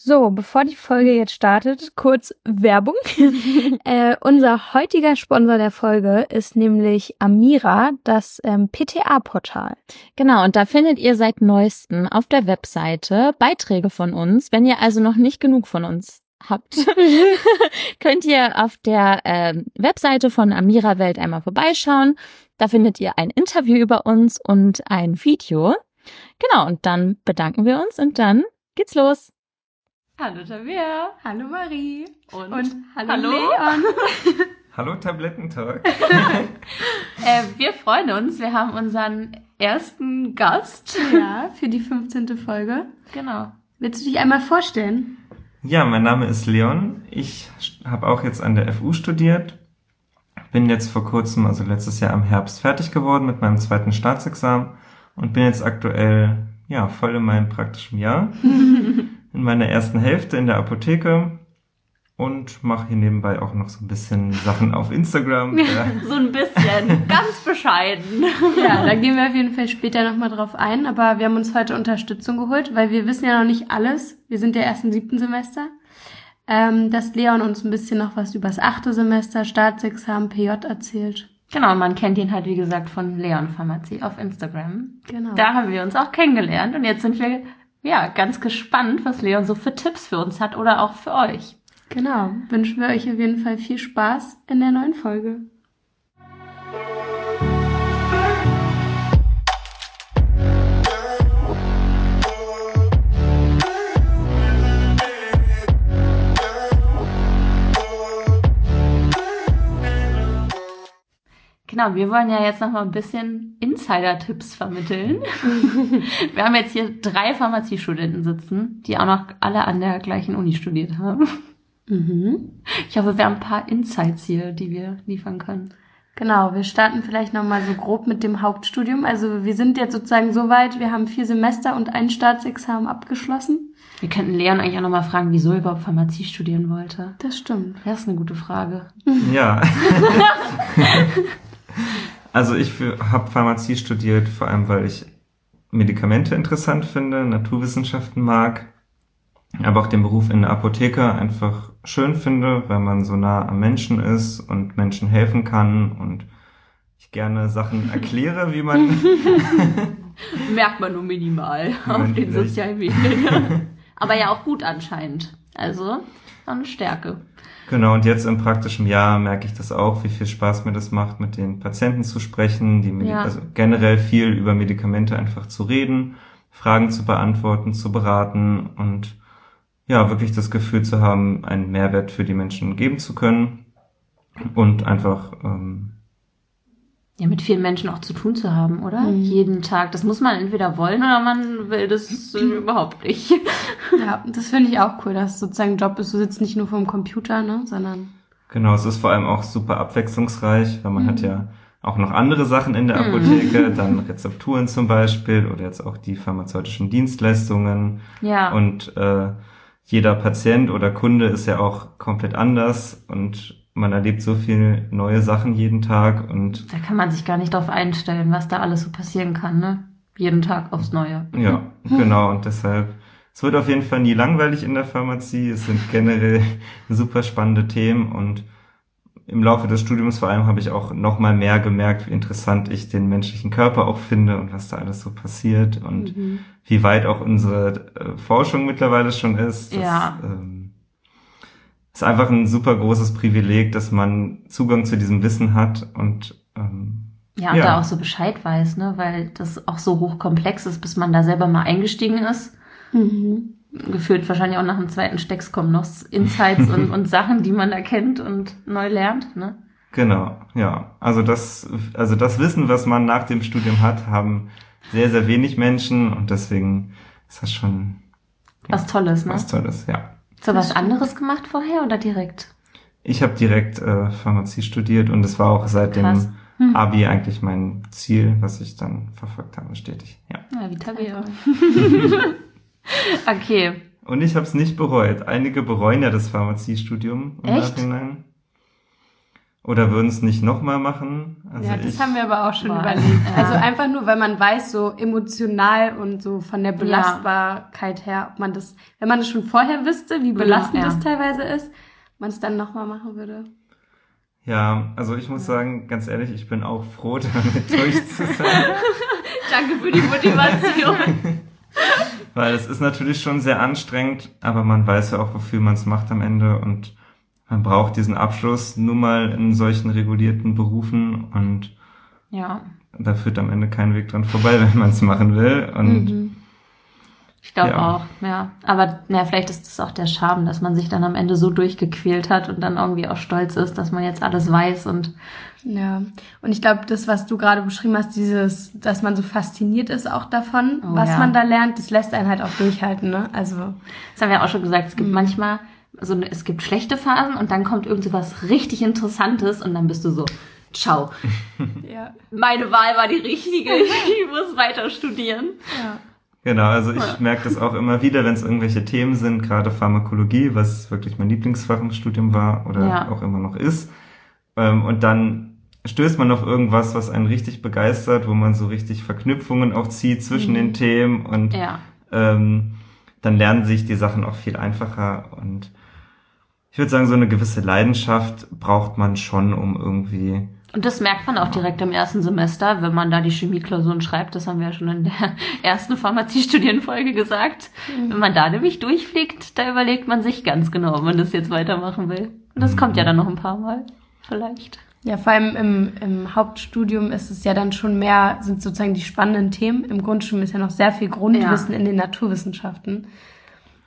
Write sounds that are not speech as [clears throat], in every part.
So, bevor die Folge jetzt startet, kurz Werbung. [laughs] äh, unser heutiger Sponsor der Folge ist nämlich Amira, das ähm, PTA-Portal. Genau, und da findet ihr seit neuestem auf der Webseite Beiträge von uns. Wenn ihr also noch nicht genug von uns habt, [laughs] [laughs] könnt ihr auf der äh, Webseite von Amira Welt einmal vorbeischauen. Da findet ihr ein Interview über uns und ein Video. Genau, und dann bedanken wir uns und dann geht's los. Hallo Tabea. Hallo Marie. Und, Und hallo, hallo. Leon. [laughs] Hallo Tablettentalk. [laughs] Äh, wir freuen uns. Wir haben unseren ersten Gast. ja, für die 15. Folge. Genau. Willst du dich einmal vorstellen? Ja, mein Name ist Leon. Ich habe auch jetzt an der FU studiert. Bin jetzt vor kurzem, also letztes Jahr im Herbst, fertig geworden mit meinem zweiten Staatsexamen und bin jetzt aktuell ja voll in meinem praktischen Jahr. [laughs] in meiner ersten Hälfte in der Apotheke und mache hier nebenbei auch noch so ein bisschen Sachen auf Instagram. [laughs] So ein bisschen. Ganz bescheiden. Ja, da gehen wir auf jeden Fall später nochmal drauf ein. Aber wir haben uns heute Unterstützung geholt, weil wir wissen ja noch nicht alles. Wir sind ja erst im siebten Semester. Ähm, dass Leon uns ein bisschen noch was über das achte Semester, Staatsexamen, PJ erzählt. Genau, man kennt ihn halt, wie gesagt, von Leon Pharmazie auf Instagram. Genau. Da haben wir uns auch kennengelernt und jetzt sind wir ja ganz gespannt, was Leon so für Tipps für uns hat oder auch für euch. Genau. Wünschen wir euch auf jeden Fall viel Spaß in der neuen Folge. Genau, wir wollen ja jetzt noch mal ein bisschen Insider-Tipps vermitteln. [laughs] wir haben jetzt hier drei Pharmaziestudenten sitzen, die auch noch alle an der gleichen Uni studiert haben. Mhm. Ich hoffe, wir haben ein paar Insights hier, die wir liefern können. Genau, wir starten vielleicht nochmal so grob mit dem Hauptstudium. Also wir sind jetzt sozusagen so weit, wir haben vier Semester und ein Staatsexamen abgeschlossen. Wir könnten Leon eigentlich auch noch mal fragen, wieso er überhaupt Pharmazie studieren wollte. Das stimmt. Das ist eine gute Frage. [laughs] Ja. [laughs] also ich habe Pharmazie studiert, vor allem weil ich Medikamente interessant finde, Naturwissenschaften mag, aber auch den Beruf in der Apotheke einfach schön finde, weil man so nah am Menschen ist und Menschen helfen kann und ich gerne Sachen erkläre, wie man [laughs] Merkt man nur minimal auf den sozialen Medien. [laughs] Aber ja auch gut anscheinend. Also, eine Stärke. Genau, und jetzt im praktischen Jahr merke ich das auch, wie viel Spaß mir das macht, mit den Patienten zu sprechen, die Medi Ja. also generell viel über Medikamente einfach zu reden, Fragen zu beantworten, zu beraten und ja, wirklich das Gefühl zu haben, einen Mehrwert für die Menschen geben zu können und einfach ähm, Ja, mit vielen Menschen auch zu tun zu haben, oder? Mhm. Jeden Tag. Das muss man entweder wollen oder man will das äh, [clears throat] überhaupt nicht. Ja, das finde ich auch cool, dass es sozusagen ein Job ist. Du sitzt nicht nur vor dem Computer, ne, sondern Genau, es ist vor allem auch super abwechslungsreich, weil man Mhm. hat ja auch noch andere Sachen in der Mhm. Apotheke, [laughs] dann Rezepturen zum Beispiel oder jetzt auch die pharmazeutischen Dienstleistungen Ja. und äh, jeder Patient oder Kunde ist ja auch komplett anders und man erlebt so viel neue Sachen jeden Tag und da kann man sich gar nicht drauf einstellen, was da alles so passieren kann, ne? Jeden Tag aufs Neue. ja, genau und deshalb es wird auf jeden Fall nie langweilig in der Pharmazie. Es sind generell [laughs] super spannende Themen und im Laufe des Studiums vor allem habe ich auch noch mal mehr gemerkt, wie interessant ich den menschlichen Körper auch finde und was da alles so passiert und Mhm. wie weit auch unsere äh, Forschung mittlerweile schon ist. Das, Ja. ähm, ist einfach ein super großes Privileg, dass man Zugang zu diesem Wissen hat und ähm, Ja, und Ja. da auch so Bescheid weiß, ne? Weil das auch so hochkomplex ist, bis man da selber mal eingestiegen ist. Mhm. Gefühlt wahrscheinlich auch nach dem zweiten Stecks kommen noch Insights und, [laughs] und Sachen, die man da kennt und neu lernt, ne? Genau, ja. Also das, also das Wissen, was man nach dem Studium hat, haben sehr, sehr wenig Menschen und deswegen ist das schon Was Tolles, ne? was Tolles, ja. So was anderes gemacht vorher oder direkt? Ich habe direkt äh, Pharmazie studiert und es war auch seit Krass. dem Abi eigentlich mein Ziel, was ich dann verfolgt habe, stetig. Ja. Ja, wie [laughs] Tabea. okay. Und ich habe es nicht bereut. Einige bereuen ja das Pharmaziestudium im Echt? Nachhinein. Oder würden es nicht nochmal machen. Also ja, das ich, haben wir aber auch schon Boah, überlegt. ja. Also einfach nur, weil man weiß, so emotional und so von der Belastbarkeit her, ob man das, wenn man das schon vorher wüsste, wie belastend ja. das teilweise ist, man es dann nochmal machen würde. Ja, also ich muss sagen, ganz ehrlich, ich bin auch froh, [laughs] damit durch zu sein. [laughs] Danke für die Motivation. [laughs] Weil es ist natürlich schon sehr anstrengend, aber man weiß ja auch, wofür man es macht am Ende und man braucht diesen Abschluss nur mal in solchen regulierten Berufen und ja, da führt am Ende kein Weg dran vorbei, [laughs] wenn man es machen will. Und Mhm. ich glaube Ja. auch, ja. Aber na, vielleicht ist das auch der Charme, dass man sich dann am Ende so durchgequält hat und dann irgendwie auch stolz ist, dass man jetzt alles weiß und Ja, und ich glaube, das, was du gerade beschrieben hast, dieses, dass man so fasziniert ist auch davon, Oh, was ja. man da lernt, das lässt einen halt auch durchhalten, ne? Also, Das haben wir auch schon gesagt, es Mhm. gibt manchmal, so eine- es gibt schlechte Phasen und dann kommt irgend so was richtig Interessantes und dann bist du so, ciao. [laughs] ja. Meine Wahl war die richtige, ich muss weiter studieren. ja. genau, also ich merke das auch immer wieder, wenn es irgendwelche Themen sind, gerade Pharmakologie, was wirklich mein Lieblingsfach im Studium war oder Ja. auch immer noch ist. Ähm, und dann stößt man auf irgendwas, was einen richtig begeistert, wo man so richtig Verknüpfungen auch zieht zwischen den Themen und Ja, ähm, dann lernen sich die Sachen auch viel einfacher und ich würde sagen, so eine gewisse Leidenschaft braucht man schon, um irgendwie und das merkt man auch direkt im ersten Semester, wenn man da die Chemieklausuren schreibt. Das haben wir ja schon in der [laughs] ersten Pharmaziestudienfolge gesagt. Wenn man da nämlich durchfliegt, da überlegt man sich ganz genau, ob man das jetzt weitermachen will. Und das kommt ja dann noch ein paar Mal. Vielleicht. Ja, vor allem im, im Hauptstudium ist es ja dann schon mehr, sind sozusagen die spannenden Themen. Im Grundstudium ist ja noch sehr viel Grundwissen in den Naturwissenschaften.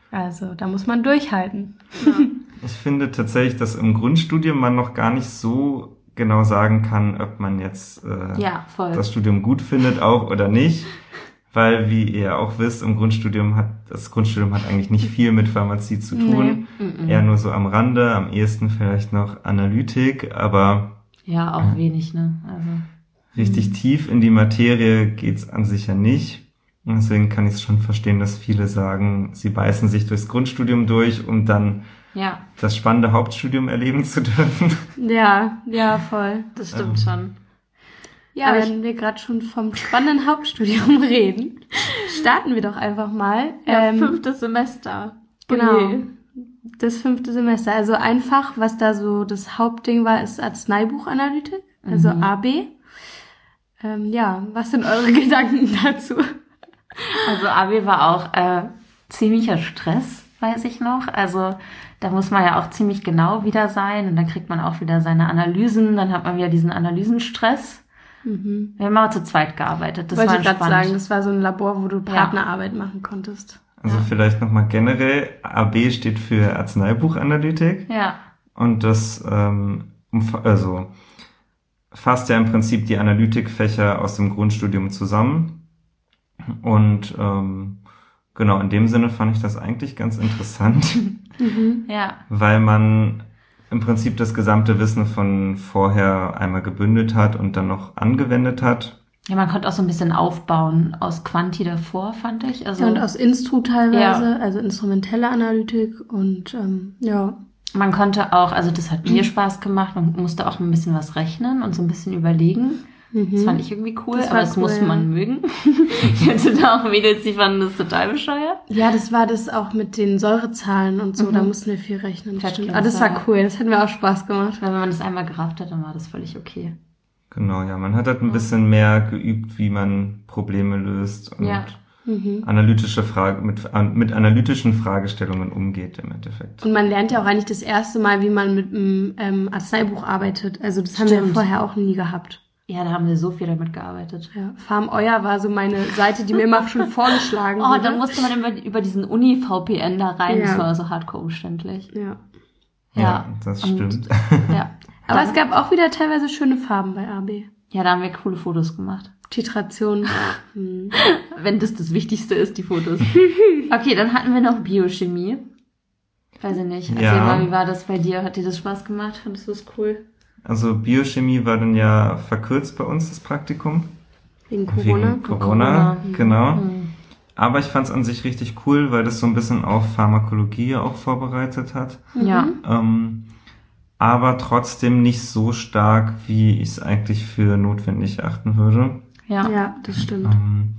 Also da muss man durchhalten. [laughs] Ich finde tatsächlich, dass im Grundstudium man noch gar nicht so genau sagen kann, ob man jetzt äh, Ja, voll. das Studium gut findet auch oder nicht. Weil, wie ihr auch wisst, im Grundstudium hat, das Grundstudium hat eigentlich nicht viel mit Pharmazie zu tun. Mhm. Eher nur so am Rande, am ehesten vielleicht noch Analytik, aber Ja, auch wenig, ne? Also. richtig tief in die Materie geht's an sich ja nicht. Und deswegen kann ich es schon verstehen, dass viele sagen, sie beißen sich durchs Grundstudium durch, um dann Ja, das spannende Hauptstudium erleben zu dürfen. Ja, ja, voll. das stimmt schon. Ja, Aber wenn wir gerade schon vom spannenden Hauptstudium [laughs] reden, starten wir doch einfach mal. Ähm, fünftes Semester. Genau. Ui. Das fünfte Semester. Also einfach, was da so das Hauptding war, ist Arzneibuchanalytik, also Mhm. AB. Ähm, ja, was sind eure [laughs] Gedanken dazu? Also AB war auch äh, ziemlicher Stress, weiß ich noch. Also da muss man ja auch ziemlich genau wieder sein und dann kriegt man auch wieder seine Analysen, dann hat man wieder diesen Analysenstress. Mhm. Wir haben aber zu zweit gearbeitet. Das Wollte war ich gerade sagen, das war so ein Labor, wo du Partnerarbeit machen konntest. Also vielleicht nochmal generell, AB steht für Arzneibuchanalytik Ja, und das ähm, also fasst ja im Prinzip die Analytikfächer aus dem Grundstudium zusammen. Und ähm, genau, in dem Sinne fand ich das eigentlich ganz interessant, [laughs] Mhm. ja, weil man im Prinzip das gesamte Wissen von vorher einmal gebündelt hat und dann noch angewendet hat. ja. Man konnte auch so ein bisschen aufbauen aus Quanti davor, fand ich. Also Ja, und aus Instru teilweise, Ja. also instrumentelle Analytik und ähm, ja. Man konnte auch, also das hat mir Spaß gemacht, man musste auch ein bisschen was rechnen und so ein bisschen überlegen. Das fand ich irgendwie cool, Das aber war das cool, musste ja. man mögen. ich hatte da auch Mädels, die fanden das total bescheuert. Ja, das war das auch mit den Säurezahlen und so, Mhm. da mussten wir viel rechnen. Fettglas, Stimmt. Ah, das war ja. cool, das hat mir auch Spaß gemacht. Wenn man das einmal gerafft hat, dann war das völlig okay. Genau, ja, man hat halt ein bisschen mehr geübt, wie man Probleme löst und Ja. Mhm. analytische Frage, mit, an- mit analytischen Fragestellungen umgeht im Endeffekt. Und man lernt ja auch eigentlich das erste Mal, wie man mit einem ähm, Arzneibuch arbeitet. Also das haben wir Stimmt. vorher auch nie gehabt. Ja, da haben wir so viel damit gearbeitet. Ja, Farm Euer war so meine Seite, die mir immer schon [laughs] vorgeschlagen Oh, wurde. dann musste man über, über diesen Uni-VPN da rein. Ja. Das war so hardcore umständlich. ja. Ja, das und- stimmt. [laughs] Ja. Aber Dann- es gab auch wieder teilweise schöne Farben bei AB. Ja, da haben wir coole Fotos gemacht. Titration. [laughs] Hm. Wenn das das Wichtigste ist, die Fotos. okay, dann hatten wir noch Biochemie. Weiß ich nicht. Erzähl Ja. mal, wie war das bei dir? Hat dir das Spaß gemacht? Fandest du es cool? Also Biochemie war dann ja verkürzt bei uns das Praktikum. Wegen Corona. Wegen Corona, Corona. genau. Hm. Aber ich fand es an sich richtig cool, weil das so ein bisschen auf Pharmakologie auch vorbereitet hat. Ja. Mhm. Ähm, aber trotzdem nicht so stark, wie ich es eigentlich für notwendig erachten würde. Ja. Ja, das stimmt. Ähm,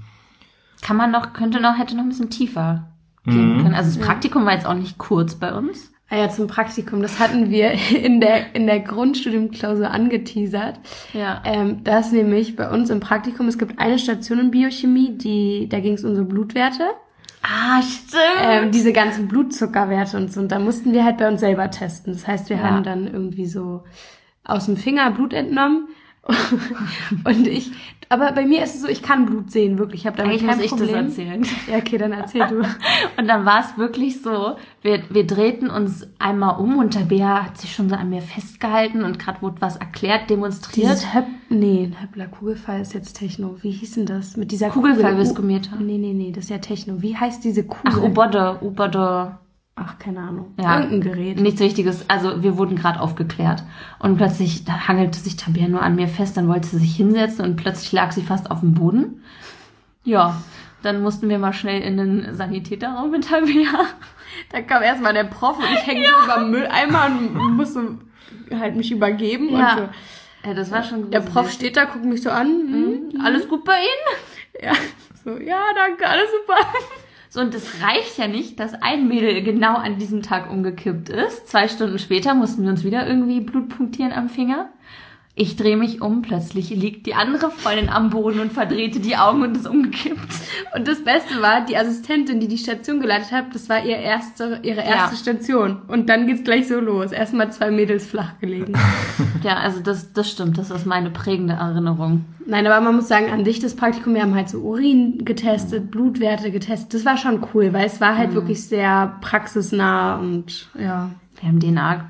Kann man noch, könnte noch, hätte noch ein bisschen tiefer gehen Mhm. können. Also das Ja. Praktikum war jetzt auch nicht kurz bei uns. Ah ja, zum Praktikum. Das hatten wir [laughs] in der, in der Grundstudiumklausur angeteasert. Ja. Ähm, das nämlich bei uns im Praktikum, es gibt eine Station in Biochemie, die, da ging es um so Blutwerte. Ah, stimmt. Ähm, diese ganzen Blutzuckerwerte und so. Und da mussten wir halt bei uns selber testen. Das heißt, wir Ja. haben dann irgendwie so aus dem Finger Blut entnommen. [laughs] und ich, aber bei mir ist es so, ich kann Blut sehen, wirklich. Ich habe damit Eigentlich kein muss ich Problem. das erzählen. Ja, okay, dann erzähl du. [laughs] Und dann war es wirklich so, wir, wir drehten uns einmal um und Tabea hat sich schon so an mir festgehalten und gerade wurde was erklärt, demonstriert. Dieses Höpp, nee, ein Höppler Kugelfall ist jetzt Techno. Wie hieß denn das? Mit dieser Kugelfallviskometer. Kugel. Nee, nee, nee, das ist ja Techno. Wie heißt diese Kugel? Ach, Ubode, Ubode. Ach, keine Ahnung. Ja. Irgendein Gerät. Nichts Wichtiges. Also wir wurden gerade aufgeklärt. Und plötzlich da hangelte sich Tabea nur an mir fest, dann wollte sie sich hinsetzen und plötzlich lag sie fast auf dem Boden. Ja, dann mussten wir mal schnell in den Sanitäterraum mit Tabea. Da kam erstmal der Prof und ich hänge so über den Mülleimer und muss so halt mich übergeben. Ja. Und so. Ja, das war schon Der gruselig. Prof steht da, guckt mich so an. Hm, Alles gut bei Ihnen? Ja, so, ja, danke, alles super. So, und es reicht ja nicht, dass ein Mädel genau an diesem Tag umgekippt ist. Zwei Stunden später mussten wir uns wieder irgendwie Blut punktieren am Finger. Ich drehe mich um, plötzlich liegt die andere Freundin am Boden und verdrehte die Augen und ist umgekippt. Und das Beste war, die Assistentin, die die Station geleitet hat, das war ihr erste, ihre erste Ja. Station. Und dann geht's gleich so los. Erstmal zwei Mädels flach gelegen. [laughs] Ja, also das, das stimmt, das ist meine prägende Erinnerung. Nein, aber man muss sagen, an sich das Praktikum, wir haben halt so Urin getestet, Blutwerte getestet. Das war schon cool, weil es war halt wirklich sehr praxisnah und ja. Wir haben DNA.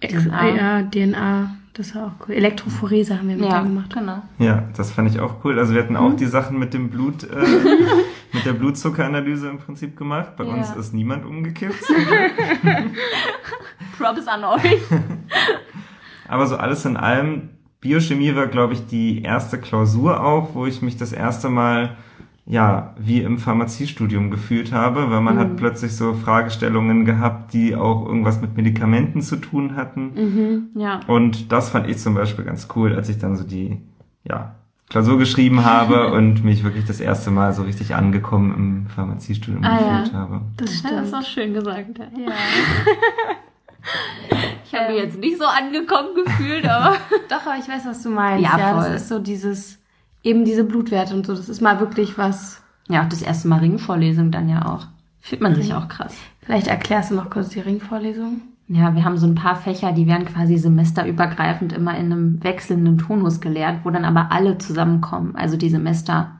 DNA. Ja, DNA, das war auch cool. Elektrophorese haben wir mit Ja, gemacht. genau. Ja, das fand ich auch cool. Also wir hatten Mhm. auch die Sachen mit dem Blut, äh, [laughs] mit der Blutzuckeranalyse im Prinzip gemacht. Bei Ja. uns ist niemand umgekippt. [laughs] Props an euch. [laughs] Aber so alles in allem, Biochemie war, glaube ich, die erste Klausur auch, wo ich mich das erste Mal ja, wie im Pharmaziestudium gefühlt habe, weil man Mhm. hat plötzlich so Fragestellungen gehabt, die auch irgendwas mit Medikamenten zu tun hatten. Mhm. Ja. Und das fand ich zum Beispiel ganz cool, als ich dann so die, ja, Klausur geschrieben habe [laughs] und mich wirklich das erste Mal so richtig angekommen im Pharmaziestudium Ah, gefühlt ja. habe. Das Ja, das ist auch stimmt. schön gesagt. Ja. Ja. [laughs] Ich habe mich jetzt nicht so angekommen gefühlt, aber Doch, aber ich weiß, was du meinst. Ja, Ja, voll. das ist so dieses, eben diese Blutwerte und so. Das ist mal wirklich was. ja, auch das erste Mal Ringvorlesung dann ja auch. Fühlt man sich auch krass. Vielleicht erklärst du noch kurz die Ringvorlesung. Ja, wir haben so ein paar Fächer, die werden quasi semesterübergreifend immer in einem wechselnden Tonus gelehrt, wo dann aber alle zusammenkommen. Also die Semester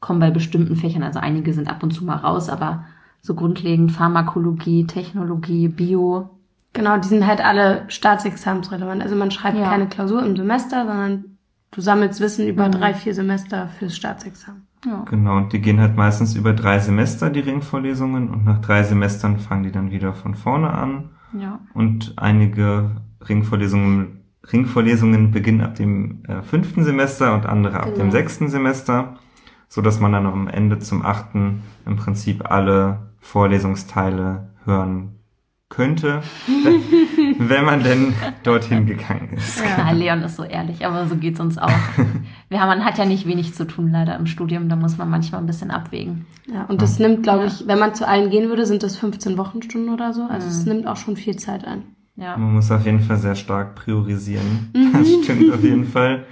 kommen bei bestimmten Fächern, also einige sind ab und zu mal raus, aber so grundlegend Pharmakologie, Technologie, Bio. Genau, die sind halt alle staatsexamensrelevant. Also man schreibt Ja. keine Klausur im Semester, sondern du sammelst Wissen über Mhm. drei, vier Semester fürs Staatsexamen. Ja. Genau, und die gehen halt meistens über drei Semester, die Ringvorlesungen, und nach drei Semestern fangen die dann wieder von vorne an. ja. Und einige Ringvorlesungen, Ringvorlesungen beginnen ab dem äh, fünften Semester und andere ab Genau. dem sechsten Semester, so dass man dann am Ende zum achten im Prinzip alle Vorlesungsteile hören könnte, [laughs] wenn, man denn dorthin gegangen ist. Ja, Leon ist so ehrlich, aber so geht's uns auch. [laughs] Wir haben, man hat ja nicht wenig zu tun leider im Studium, da muss man manchmal ein bisschen abwägen. Ja, und das nimmt, glaube ich, wenn man zu allen gehen würde, sind das 15 Wochenstunden oder so. Also es Mhm. nimmt auch schon viel Zeit ein. Ja. Man muss auf jeden Fall sehr stark priorisieren. Mhm. Das stimmt auf jeden Fall.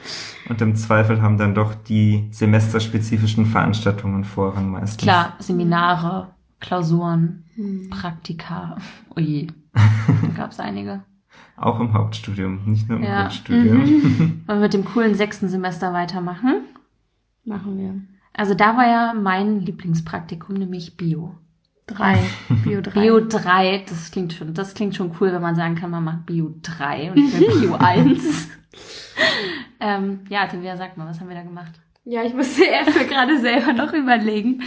Und im Zweifel haben dann doch die semesterspezifischen Veranstaltungen Vorrang meistens. Klar, Seminare, Klausuren, Hm. Praktika. Ui, da [laughs] gab's einige. Auch im Hauptstudium, nicht nur im Ja. Grundstudium. Mhm. [laughs] Wollen wir mit dem coolen sechsten Semester weitermachen? Machen wir. Also da war ja mein Lieblingspraktikum, nämlich Bio. Drei. [laughs] Bio drei. Bio 3, das klingt schon, das klingt schon cool, wenn man sagen kann, man macht Bio 3 und nicht Bio 1. ähm, ja, Tabea, sag mal, was haben wir da gemacht? Ja, ich musste [laughs] erst mal gerade selber noch überlegen.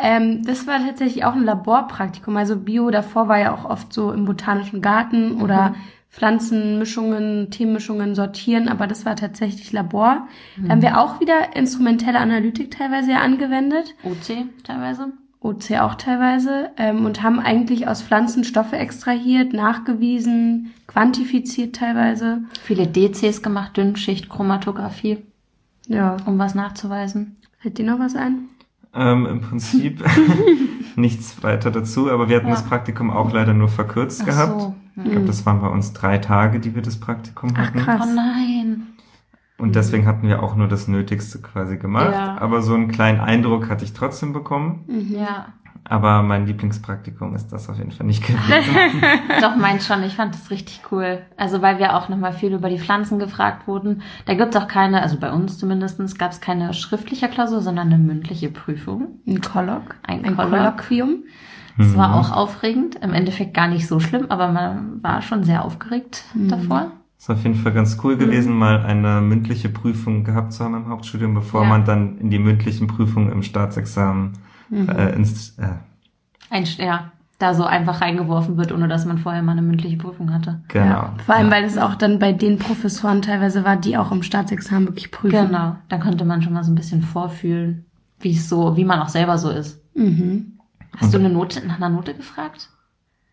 Ähm, das war tatsächlich auch ein Laborpraktikum. Also Bio davor war ja auch oft so im botanischen Garten oder Pflanzenmischungen, Teemischungen sortieren, aber das war tatsächlich Labor. Da haben wir auch wieder instrumentelle Analytik teilweise ja angewendet. OC teilweise? OC auch teilweise, ähm, und haben eigentlich aus Pflanzen Stoffe extrahiert, nachgewiesen, quantifiziert teilweise. Viele DCs gemacht, Dünnschicht, Chromatographie, Ja. um was nachzuweisen. Fällt dir noch was ein? Ähm, Im Prinzip [laughs] nichts weiter dazu, aber wir hatten Ja. das Praktikum auch leider nur verkürzt Ach gehabt. so. Ich glaube, das waren bei uns drei Tage, die wir das Praktikum Ach, hatten. krass. Oh nein. Und deswegen hatten wir auch nur das Nötigste quasi gemacht. Ja. Aber so einen kleinen Eindruck hatte ich trotzdem bekommen. Mhm. Ja. Aber mein Lieblingspraktikum ist das auf jeden Fall nicht gewesen. [laughs] Doch, meins schon. Ich fand das richtig cool. Also, weil wir auch nochmal viel über die Pflanzen gefragt wurden. Da gibt's auch keine, also bei uns zumindestens gab es keine schriftliche Klausur, sondern eine mündliche Prüfung. Ein Kolloq. Ein Ein Kolloq. Kolloquium. Das war Mhm. auch aufregend. Im Endeffekt gar nicht so schlimm, aber man war schon sehr aufgeregt Mhm. davor. Ist auf jeden Fall ganz cool gewesen, mal eine mündliche Prüfung gehabt zu haben im Hauptstudium, bevor Ja. man dann in die mündlichen Prüfungen im Staatsexamen äh, ins, äh, Ein, ja, da so einfach reingeworfen wird, ohne dass man vorher mal eine mündliche Prüfung hatte. genau. Ja. Vor allem, ja. weil es auch dann bei den Professoren teilweise war, die auch im Staatsexamen wirklich prüfen. Genau. Da konnte man schon mal so ein bisschen vorfühlen, wie es so, wie man auch selber so ist. Mhm. Hast du eine Note, nach einer Note gefragt?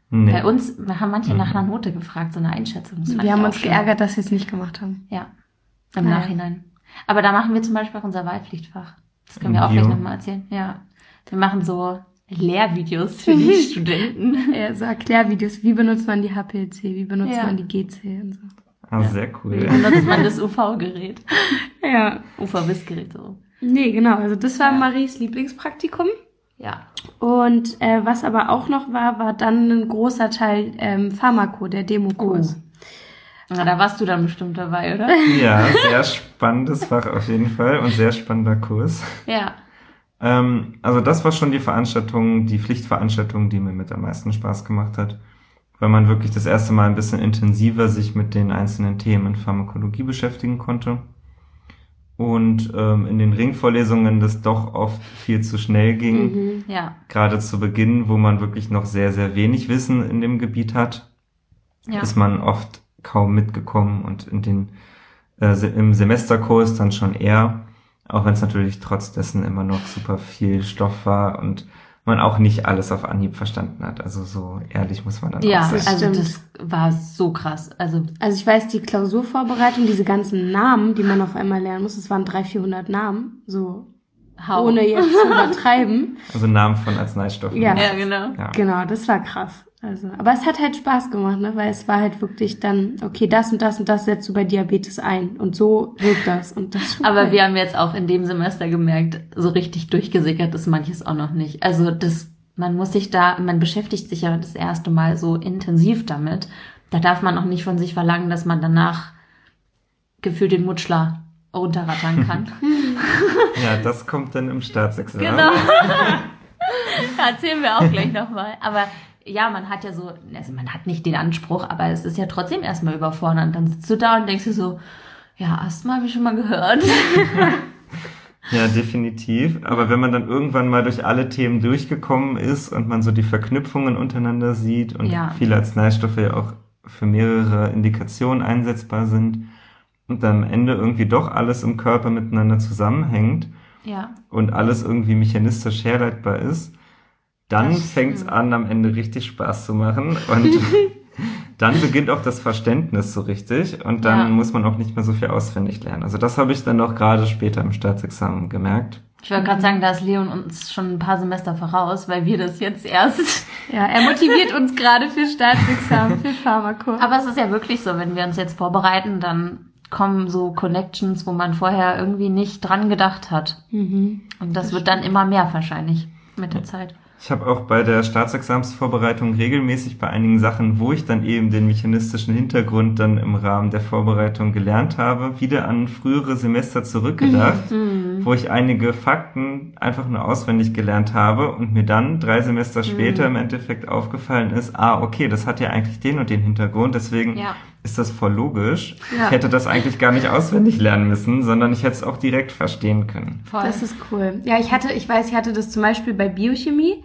nee. Bei uns wir haben manche nach einer Note gefragt, so eine Einschätzung. Wir haben uns schön. geärgert, dass wir es nicht gemacht haben. Ja, im Naja. Nachhinein. Aber da machen wir zum Beispiel auch unser Wahlpflichtfach. Das können wir auch Bio? gleich nochmal erzählen. Ja. Wir machen so Lehrvideos für [laughs] die Studenten. Ja, so Erklärvideos, wie benutzt man die HPLC, wie benutzt Ja. man die GC und so. Ah, sehr cool. Wie benutzt man das [laughs] UV-Gerät? Ja. UV-Wissgerät so. Nee, genau. Also das war Maries Lieblingspraktikum. Ja. Und äh, was aber auch noch war, war dann ein großer Teil ähm, Pharmako, der Demokurs. Na, da warst du dann bestimmt dabei, oder? Ja, sehr spannendes Fach auf jeden Fall und sehr spannender Kurs. Ja. Ähm, also das war schon die Veranstaltung, die Pflichtveranstaltung, die mir mit am meisten Spaß gemacht hat, weil man wirklich das erste Mal ein bisschen intensiver sich mit den einzelnen Themen in Pharmakologie beschäftigen konnte. Und ähm, in den Ringvorlesungen das doch oft viel zu schnell ging, Mhm. Ja. gerade zu Beginn, wo man wirklich noch sehr, sehr wenig Wissen in dem Gebiet hat, Ja. ist man oft kaum mitgekommen und in den äh, im Semesterkurs dann schon eher, auch wenn es natürlich trotz dessen immer noch super viel Stoff war und man auch nicht alles auf Anhieb verstanden hat. Also so ehrlich muss man dann Ja, auch sein. das also das war so krass. Also Also ich weiß, die Klausurvorbereitung, diese ganzen Namen, die man auf einmal lernen muss, es waren 300, 400 Namen, so hau. ohne jetzt zu übertreiben. [laughs] Also Namen von Arzneistoffen. Ja. Ja, genau. Ja. Genau, das war krass. Also, aber es hat halt Spaß gemacht, ne? weil es war halt wirklich dann, okay, das und das und das setzt du bei Diabetes ein und so wirkt das und das. Aber wir haben jetzt auch in dem Semester gemerkt, so richtig durchgesickert ist manches auch noch nicht. Also das, man muss sich da, man beschäftigt sich ja das erste Mal so intensiv damit. Da darf man auch nicht von sich verlangen, dass man danach gefühlt den Mutschler runterrattern kann. [laughs] ja, das kommt dann im Staatsexamen. genau. [laughs] Erzählen wir auch gleich nochmal. Aber ja, man hat ja so, also man hat nicht den Anspruch, aber es ist ja trotzdem erstmal überfordernd. Dann sitzt du da und denkst dir so, ja, Asthma habe ich schon mal gehört. [laughs] Ja, definitiv. Aber wenn man dann irgendwann mal durch alle Themen durchgekommen ist und man so die Verknüpfungen untereinander sieht und Ja. viele Arzneistoffe ja auch für mehrere Indikationen einsetzbar sind und dann am Ende irgendwie doch alles im Körper miteinander zusammenhängt Ja. und alles irgendwie mechanistisch herleitbar ist, dann fängt's stimmt. an, am Ende richtig Spaß zu machen und [laughs] dann beginnt auch das Verständnis so richtig und dann Ja. muss man auch nicht mehr so viel auswendig lernen. Also das habe ich dann auch gerade später im Staatsexamen gemerkt. Ich wollte gerade sagen, da ist Leon uns schon ein paar Semester voraus, weil wir das jetzt erst. [laughs] Ja, er motiviert uns gerade für Staatsexamen, für [laughs] Pharmako. Aber es ist ja wirklich so, wenn wir uns jetzt vorbereiten, dann kommen so Connections, wo man vorher irgendwie nicht dran gedacht hat. Mhm. Und das, wird dann immer mehr wahrscheinlich mit der Zeit. Ich habe auch bei der Staatsexamensvorbereitung regelmäßig bei einigen Sachen, wo ich dann eben den mechanistischen Hintergrund dann im Rahmen der Vorbereitung gelernt habe, wieder an frühere Semester zurückgedacht, wo ich einige Fakten einfach nur auswendig gelernt habe und mir dann drei Semester später im Endeffekt aufgefallen ist, ah, okay, das hat ja eigentlich den und den Hintergrund, deswegen Ja. Ist das voll logisch. Ja. Ich hätte das eigentlich gar nicht auswendig lernen müssen, sondern ich hätte es auch direkt verstehen können. Voll. Das ist cool. Ja, ich hatte, ich weiß, ich hatte das zum Beispiel bei Biochemie.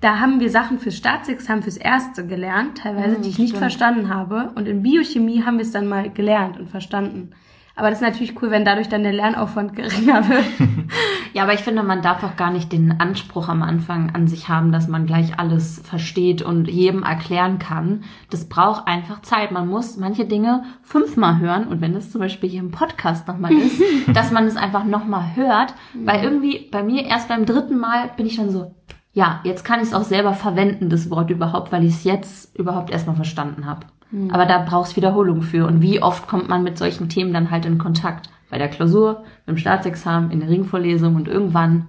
Da haben wir Sachen fürs Staatsexamen fürs Erste gelernt, teilweise, Mhm, die ich nicht stimmt. verstanden habe. Und in Biochemie haben wir es dann mal gelernt und verstanden. Aber das ist natürlich cool, wenn dadurch dann der Lernaufwand geringer wird. [laughs] Ja, aber ich finde, man darf auch gar nicht den Anspruch am Anfang an sich haben, dass man gleich alles versteht und jedem erklären kann. Das braucht einfach Zeit. Man muss manche Dinge fünfmal hören und wenn es zum Beispiel hier im Podcast nochmal ist, [laughs] dass man es einfach nochmal hört, weil irgendwie bei mir erst beim dritten Mal bin ich dann so, ja, jetzt kann ich es auch selber verwenden, das Wort überhaupt, weil ich es jetzt überhaupt erstmal verstanden habe. Aber da brauchst Wiederholung für. Und wie oft kommt man mit solchen Themen dann halt in Kontakt? Bei der Klausur, beim Staatsexamen, in der Ringvorlesung und irgendwann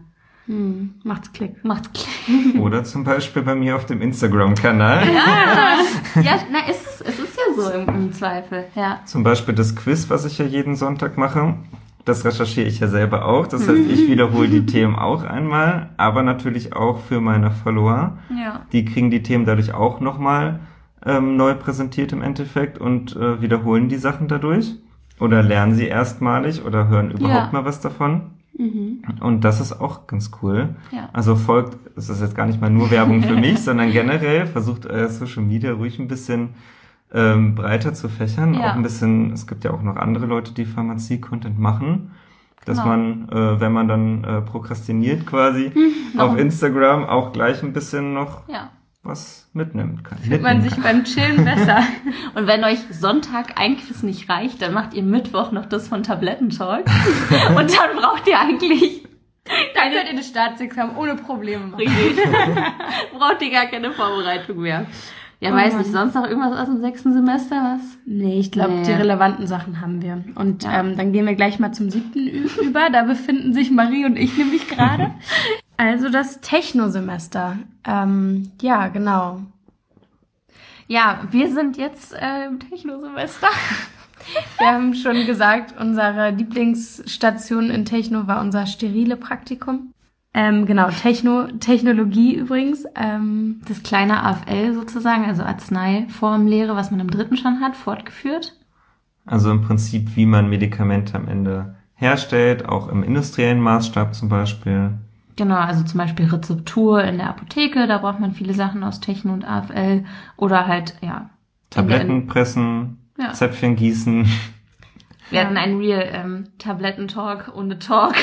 Hm, macht's Klick. macht's Klick. [laughs] [laughs] Oder zum Beispiel bei mir auf dem Instagram-Kanal. Ja, [laughs] na, ist es, es ist ja so im, im Zweifel, ja. Zum Beispiel das Quiz, was ich ja jeden Sonntag mache. Das recherchiere ich ja selber auch. Das heißt, ich wiederhole die Themen auch einmal, aber natürlich auch für meine Follower. Ja. Die kriegen die Themen dadurch auch nochmal ähm, neu präsentiert im Endeffekt und äh, wiederholen die Sachen dadurch. Oder lernen sie erstmalig oder hören überhaupt Ja. mal was davon. Mhm. Und das ist auch ganz cool. Ja. Also folgt, es ist jetzt gar nicht mal nur Werbung für mich, [laughs] sondern generell versucht euer Social Media ruhig ein bisschen ähm, breiter zu fächern. Ja. Auch ein bisschen, es gibt ja auch noch andere Leute, die Pharmazie-Content machen. Dass Genau. man, äh, wenn man dann äh, prokrastiniert quasi, [laughs] Noch- auf Instagram auch gleich ein bisschen noch Ja. Was mitnimmt. Kann, Fühlt man sich kann. beim Chillen [laughs] besser. Und wenn euch Sonntag eigentlich das nicht reicht, dann macht ihr Mittwoch noch das von Tablettentalk. [laughs] und dann braucht ihr eigentlich, Dann könnt ihr das Staatsexamen ohne Probleme machen. richtig, [laughs] braucht ihr gar keine Vorbereitung mehr. Ja, Oh weiß Mann. nicht, sonst noch irgendwas aus dem sechsten Semester, was? Nee, ich glaube, Nee. die relevanten Sachen haben wir. Und Ja. ähm, dann gehen wir gleich mal zum siebten über. Da befinden sich Marie und ich nämlich gerade. Also das Technosemester. Ähm, ja, genau. Ja, wir sind jetzt äh, im Technosemester. [laughs] Wir haben schon gesagt, unsere Lieblingsstation in Techno war unser sterile Praktikum. Ähm, genau, Techno, Technologie übrigens. Ähm, Das kleine AFL sozusagen, also Arzneiformlehre, was man im dritten schon hat, fortgeführt. Also im Prinzip, wie man Medikamente am Ende herstellt, auch im industriellen Maßstab zum Beispiel. Genau, also zum Beispiel Rezeptur in der Apotheke, da braucht man viele Sachen aus Techno und AFL. Oder halt, ja. Tabletten pressen, Ja. Zäpfchen gießen. Wir hatten einen Real ähm, Tablettentalk ohne Talk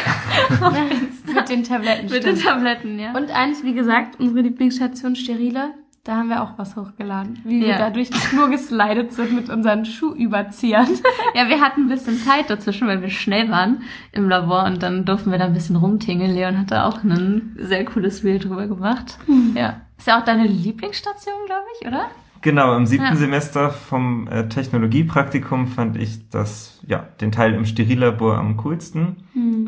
[laughs] mit den Tabletten. mit den. Tabletten, ja. Und eins, wie gesagt, unsere Lieblingsstation Sterile. Da haben wir auch was hochgeladen. Wie wir Ja. da durch die Flur geslidet sind mit unseren Schuhüberziehern. Ja, wir hatten ein bisschen Zeit dazwischen, weil wir schnell waren im Labor und dann durften wir da ein bisschen rumtingeln. Leon hat da auch ein sehr cooles Reel drüber gemacht. Ja. Ist ja auch deine Lieblingsstation, glaube ich, oder? Genau, im siebten Ja. Semester vom äh, Technologiepraktikum fand ich das, ja, den Teil im Sterillabor am coolsten,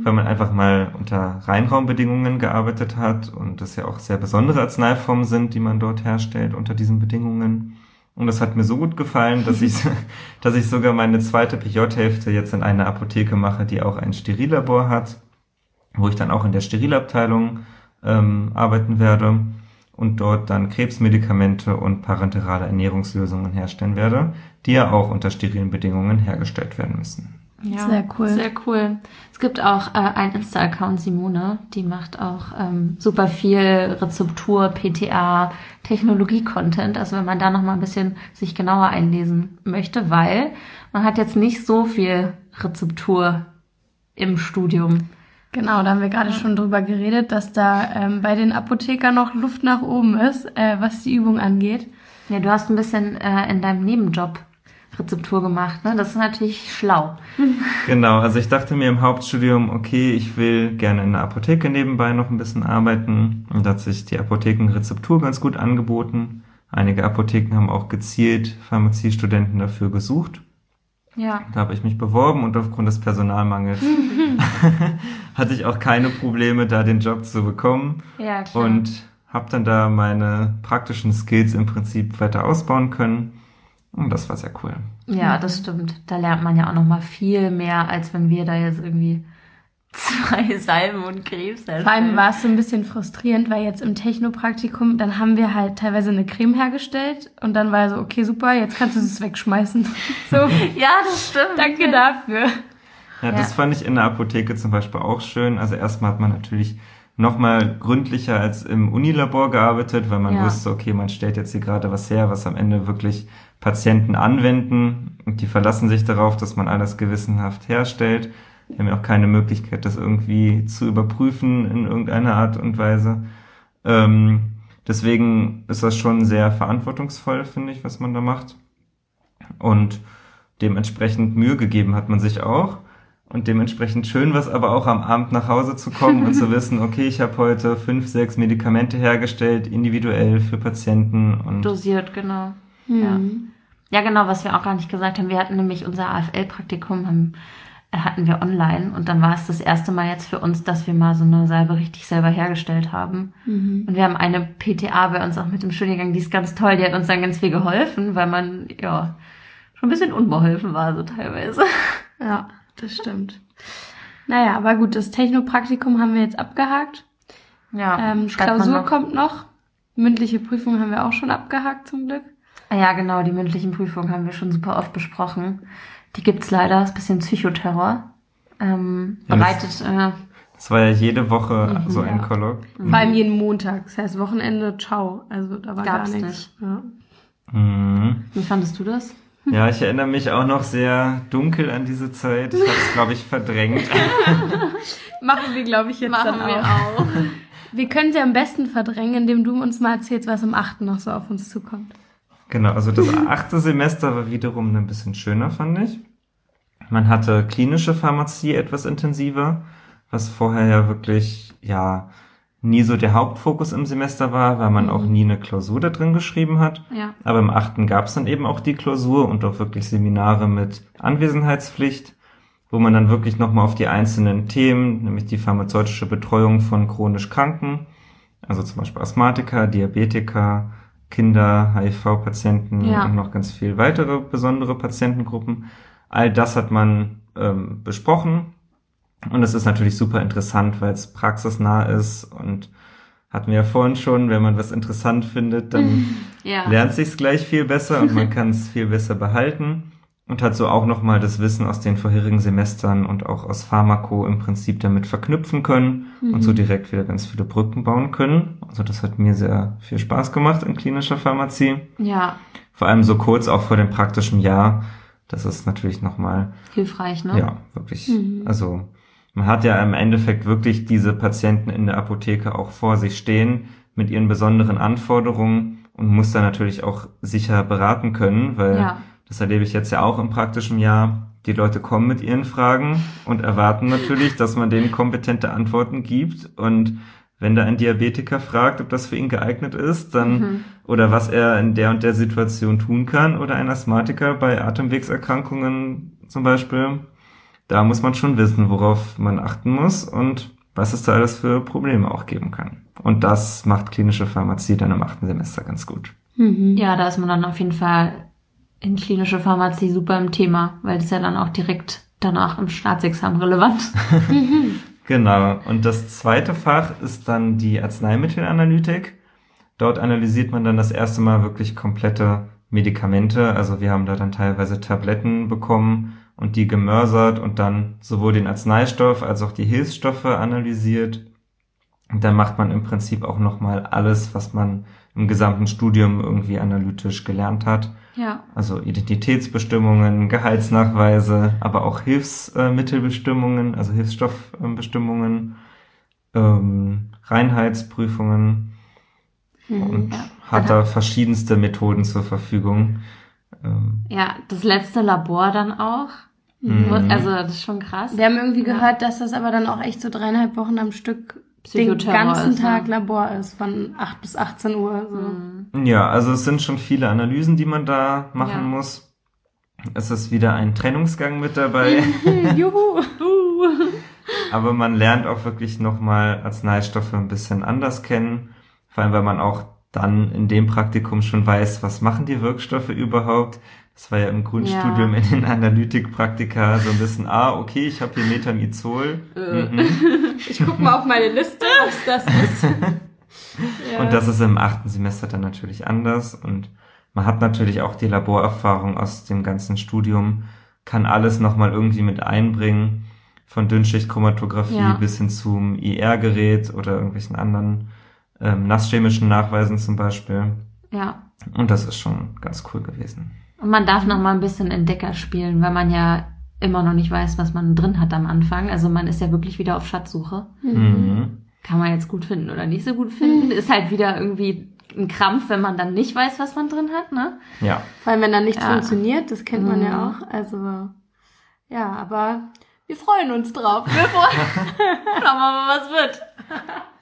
weil man einfach mal unter Reinraumbedingungen gearbeitet hat und das ja auch sehr besondere Arzneiformen sind, die man dort herstellt unter diesen Bedingungen. Und das hat mir so gut gefallen, dass ich, [laughs] [laughs] dass ich sogar meine zweite PJ-Hälfte jetzt in einer Apotheke mache, die auch ein Sterillabor hat, wo ich dann auch in der Sterilabteilung ähm, arbeiten werde und dort dann Krebsmedikamente und parenterale Ernährungslösungen herstellen werde, die ja auch unter sterilen Bedingungen hergestellt werden müssen. Ja, Sehr cool. Sehr cool. Es gibt auch äh, einen Insta-Account, Simone, die macht auch ähm, super viel Rezeptur, PTA, Technologie-Content. Also wenn man da noch mal ein bisschen sich genauer einlesen möchte, weil man hat jetzt nicht so viel Rezeptur im Studium. Genau, da haben wir gerade schon drüber geredet, dass da ähm, bei den Apothekern noch Luft nach oben ist, äh, was die Übung angeht. Ja, du hast ein bisschen äh, in deinem Nebenjob Rezeptur gemacht, ne? Das ist natürlich schlau. [laughs] Genau, also ich dachte mir im Hauptstudium, okay, ich will gerne in der Apotheke nebenbei noch ein bisschen arbeiten und da hat sich die Apothekenrezeptur ganz gut angeboten. Einige Apotheken haben auch gezielt Pharmaziestudenten dafür gesucht. Ja. Da habe ich mich beworben und aufgrund des Personalmangels [laughs] [laughs] hatte ich auch keine Probleme, da den Job zu bekommen Ja, klar. und habe dann da meine praktischen Skills im Prinzip weiter ausbauen können. Und das war sehr cool. Ja, das stimmt. Da lernt man ja auch noch mal viel mehr, als wenn wir da jetzt irgendwie zwei Salben und Krebs Vor allem war es so ein bisschen frustrierend, weil jetzt im Technopraktikum, dann haben wir halt teilweise eine Creme hergestellt und dann war so, okay, super, jetzt kannst du es wegschmeißen. [laughs] So, Ja, das stimmt. danke dafür. Ja, das Ja. fand ich in der Apotheke zum Beispiel auch schön. Also erstmal hat man natürlich nochmal gründlicher als im Unilabor gearbeitet, weil man Ja. wusste, okay, man stellt jetzt hier gerade was her, was am Ende wirklich Patienten anwenden und die verlassen sich darauf, dass man alles gewissenhaft herstellt. Die haben ja auch keine Möglichkeit, das irgendwie zu überprüfen in irgendeiner Art und Weise. Ähm, deswegen ist das schon sehr verantwortungsvoll, finde ich, was man da macht. Und dementsprechend Mühe gegeben hat man sich auch. Und dementsprechend schön was aber auch am Abend nach Hause zu kommen und zu [laughs] wissen, okay, ich habe heute fünf, sechs Medikamente hergestellt, individuell für Patienten und Dosiert, genau. Hm. Ja, genau, was wir auch gar nicht gesagt haben. Wir hatten nämlich unser AFL-Praktikum haben, hatten wir online und dann war es das erste Mal jetzt für uns, dass wir mal so eine Salbe richtig selber hergestellt haben. Mhm. Und wir haben eine PTA bei uns auch mit im Studiengang, die ist ganz toll, die hat uns dann ganz viel geholfen, weil man, ja, schon ein bisschen unbeholfen war, so teilweise. [laughs] Ja, das stimmt. Naja, aber gut, das Technopraktikum haben wir jetzt abgehakt. Ja, Ähm, Klausur noch. kommt noch. Mündliche Prüfung haben wir auch schon abgehakt zum Glück. Ja, genau, die mündlichen Prüfungen haben wir schon super oft besprochen. Die gibt's leider, ist ein bisschen Psychoterror. Ähm, Ja, das- bereitet, äh, es war ja jede Woche so ein ja. Kolloq. Vor allem jeden Montag. Das heißt Wochenende, ciao. Also da war Gab's gar nichts. Ja. Mhm. wie fandest du das? Ja, ich erinnere mich auch noch sehr dunkel an diese Zeit. Ich habe es, glaube ich, verdrängt. [laughs] Machen wir, glaube ich, jetzt dann auch. auch. Wir können sie am besten verdrängen, indem du uns mal erzählst, was im 8. noch so auf uns zukommt. Genau, also das achte Semester war wiederum ein bisschen schöner, fand ich. Man hatte klinische Pharmazie etwas intensiver, was vorher ja wirklich, ja, nie so der Hauptfokus im Semester war, weil man auch nie eine Klausur da drin geschrieben hat. Ja. Aber im achten gab es dann eben auch die Klausur und auch wirklich Seminare mit Anwesenheitspflicht, wo man dann wirklich nochmal auf die einzelnen Themen, nämlich die pharmazeutische Betreuung von chronisch Kranken, also zum Beispiel Asthmatiker, Diabetiker, Kinder, HIV-Patienten Ja. und noch ganz viel weitere besondere Patientengruppen. All das hat man ähm, besprochen und es ist natürlich super interessant, weil es praxisnah ist und hatten wir ja vorhin schon, wenn man was interessant findet, dann [laughs] Ja. lernt sich's gleich viel besser und man [laughs] kann es viel besser behalten und hat so auch nochmal das Wissen aus den vorherigen Semestern und auch aus Pharmako im Prinzip damit verknüpfen können und so direkt wieder ganz viele Brücken bauen können. Also das hat mir sehr viel Spaß gemacht in klinischer Pharmazie. Ja, Vor allem so kurz auch vor dem praktischen Jahr. Das ist natürlich nochmal hilfreich, ne? ja, wirklich. Also man hat ja im Endeffekt wirklich diese Patienten in der Apotheke auch vor sich stehen mit ihren besonderen Anforderungen und muss da natürlich auch sicher beraten können, weil Ja. Das erlebe ich jetzt ja auch im praktischen Jahr. Die Leute kommen mit ihren Fragen und erwarten natürlich, dass man denen kompetente Antworten gibt und wenn da ein Diabetiker fragt, ob das für ihn geeignet ist, dann oder was er in der und der Situation tun kann oder ein Asthmatiker bei Atemwegserkrankungen zum Beispiel, da muss man schon wissen, worauf man achten muss und was es da alles für Probleme auch geben kann. Und das macht klinische Pharmazie dann im achten Semester ganz gut. Mhm. Ja, da ist man dann auf jeden Fall in klinische Pharmazie super im Thema, weil das ja dann auch direkt danach im Staatsexamen relevant. [laughs] Genau. Und das zweite Fach ist dann die Arzneimittelanalytik. Dort analysiert man dann das erste Mal wirklich komplette Medikamente. Also wir haben da dann teilweise Tabletten bekommen und die gemörsert und dann sowohl den Arzneistoff als auch die Hilfsstoffe analysiert. Und dann macht man im Prinzip auch nochmal alles, was man im gesamten Studium irgendwie analytisch gelernt hat. Ja. Also Identitätsbestimmungen, Gehaltsnachweise, aber auch Hilfsmittelbestimmungen, also Hilfsstoffbestimmungen, ähm, Reinheitsprüfungen und Ja. hat da verschiedenste Methoden zur Verfügung. Ähm, Ja, das letzte Labor dann auch. Mhm. Also, das ist schon krass. Wir haben irgendwie Ja. gehört, dass das aber dann auch echt so dreieinhalb Wochen am Stück den ganzen ist, Tag ja. Labor ist, von 8 bis 18 Uhr. So. Mhm. ja, also es sind schon viele Analysen, die man da machen Ja. muss. Es ist wieder ein Trennungsgang mit dabei. [laughs] Juhu! Aber man lernt auch wirklich nochmal Arzneistoffe ein bisschen anders kennen. Vor allem, weil man auch dann in dem Praktikum schon weiß, was machen die Wirkstoffe überhaupt. Das war ja im Grundstudium in den Analytikpraktika so ein bisschen, ah, okay, ich habe hier Metanizol. Mhm. [laughs] Ich guck mal auf meine Liste, was das ist. ja. [laughs] Und das ist im achten Semester dann natürlich anders. Und man hat natürlich auch die Laborerfahrung aus dem ganzen Studium, kann alles nochmal irgendwie mit einbringen. von Dünnschichtchromatographie Ja. bis hin zum IR-Gerät oder irgendwelchen anderen ähm, nasschemischen Nachweisen zum Beispiel. Ja. Und das ist schon ganz cool gewesen. Und man darf noch mal ein bisschen Entdecker spielen, weil man ja immer noch nicht weiß, was man drin hat am Anfang. Also man ist ja wirklich wieder auf Schatzsuche. Mhm. Kann man jetzt gut finden oder nicht so gut finden. Ist halt wieder irgendwie ein Krampf, wenn man dann nicht weiß, was man drin hat, ne? Ja. Vor allem, wenn dann nichts Ja. funktioniert, das kennt man ja Mhm. auch. Also, ja, aber wir freuen uns drauf. Wir freuen Schauen wir mal, was wird.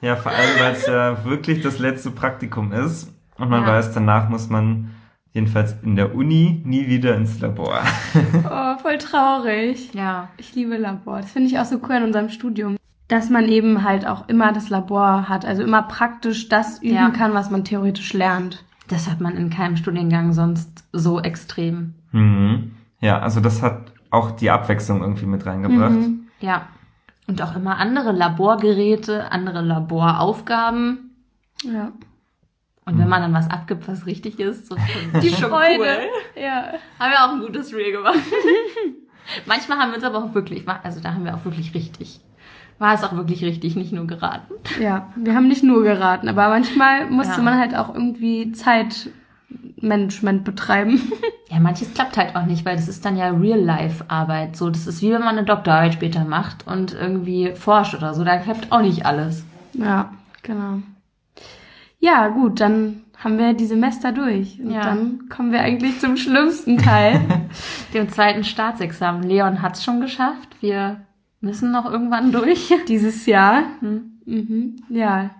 Ja, vor allem, weil es ja wirklich das letzte Praktikum ist und man Ja. weiß, danach muss man jedenfalls in der Uni nie wieder ins Labor. [laughs] oh, voll traurig. Ja. Ich liebe Labor. Das finde ich auch so cool in unserem Studium. Dass man eben halt auch immer das Labor hat, also immer praktisch das üben Ja. kann, was man theoretisch lernt. Das hat man in keinem Studiengang sonst so extrem. Mhm. Ja, also das hat auch die Abwechslung irgendwie mit reingebracht. Mhm. Ja. Und auch immer andere Laborgeräte, andere Laboraufgaben. Ja. Und wenn man dann was abgibt, was richtig ist, so [laughs] Die schon Freude. cool. Ja. Haben wir auch ein gutes Reel gemacht. [laughs] Manchmal haben wir uns aber auch wirklich, also da haben wir auch wirklich richtig, war es auch wirklich richtig, nicht nur geraten. Ja, wir haben nicht nur geraten, aber manchmal musste Ja. man halt auch irgendwie Zeitmanagement betreiben. [laughs] Ja, manches klappt halt auch nicht, weil das ist dann ja Real-Life-Arbeit. So, das ist wie wenn man eine Doktorarbeit später macht und irgendwie forscht oder so. Da klappt auch nicht alles. Ja, genau. Ja, gut, dann haben wir die Semester durch. Und Ja. dann kommen wir eigentlich zum schlimmsten Teil. [laughs] Dem zweiten Staatsexamen. Leon hat's schon geschafft. Wir müssen noch irgendwann durch. [laughs] dieses Jahr. Hm. Mhm. Ja.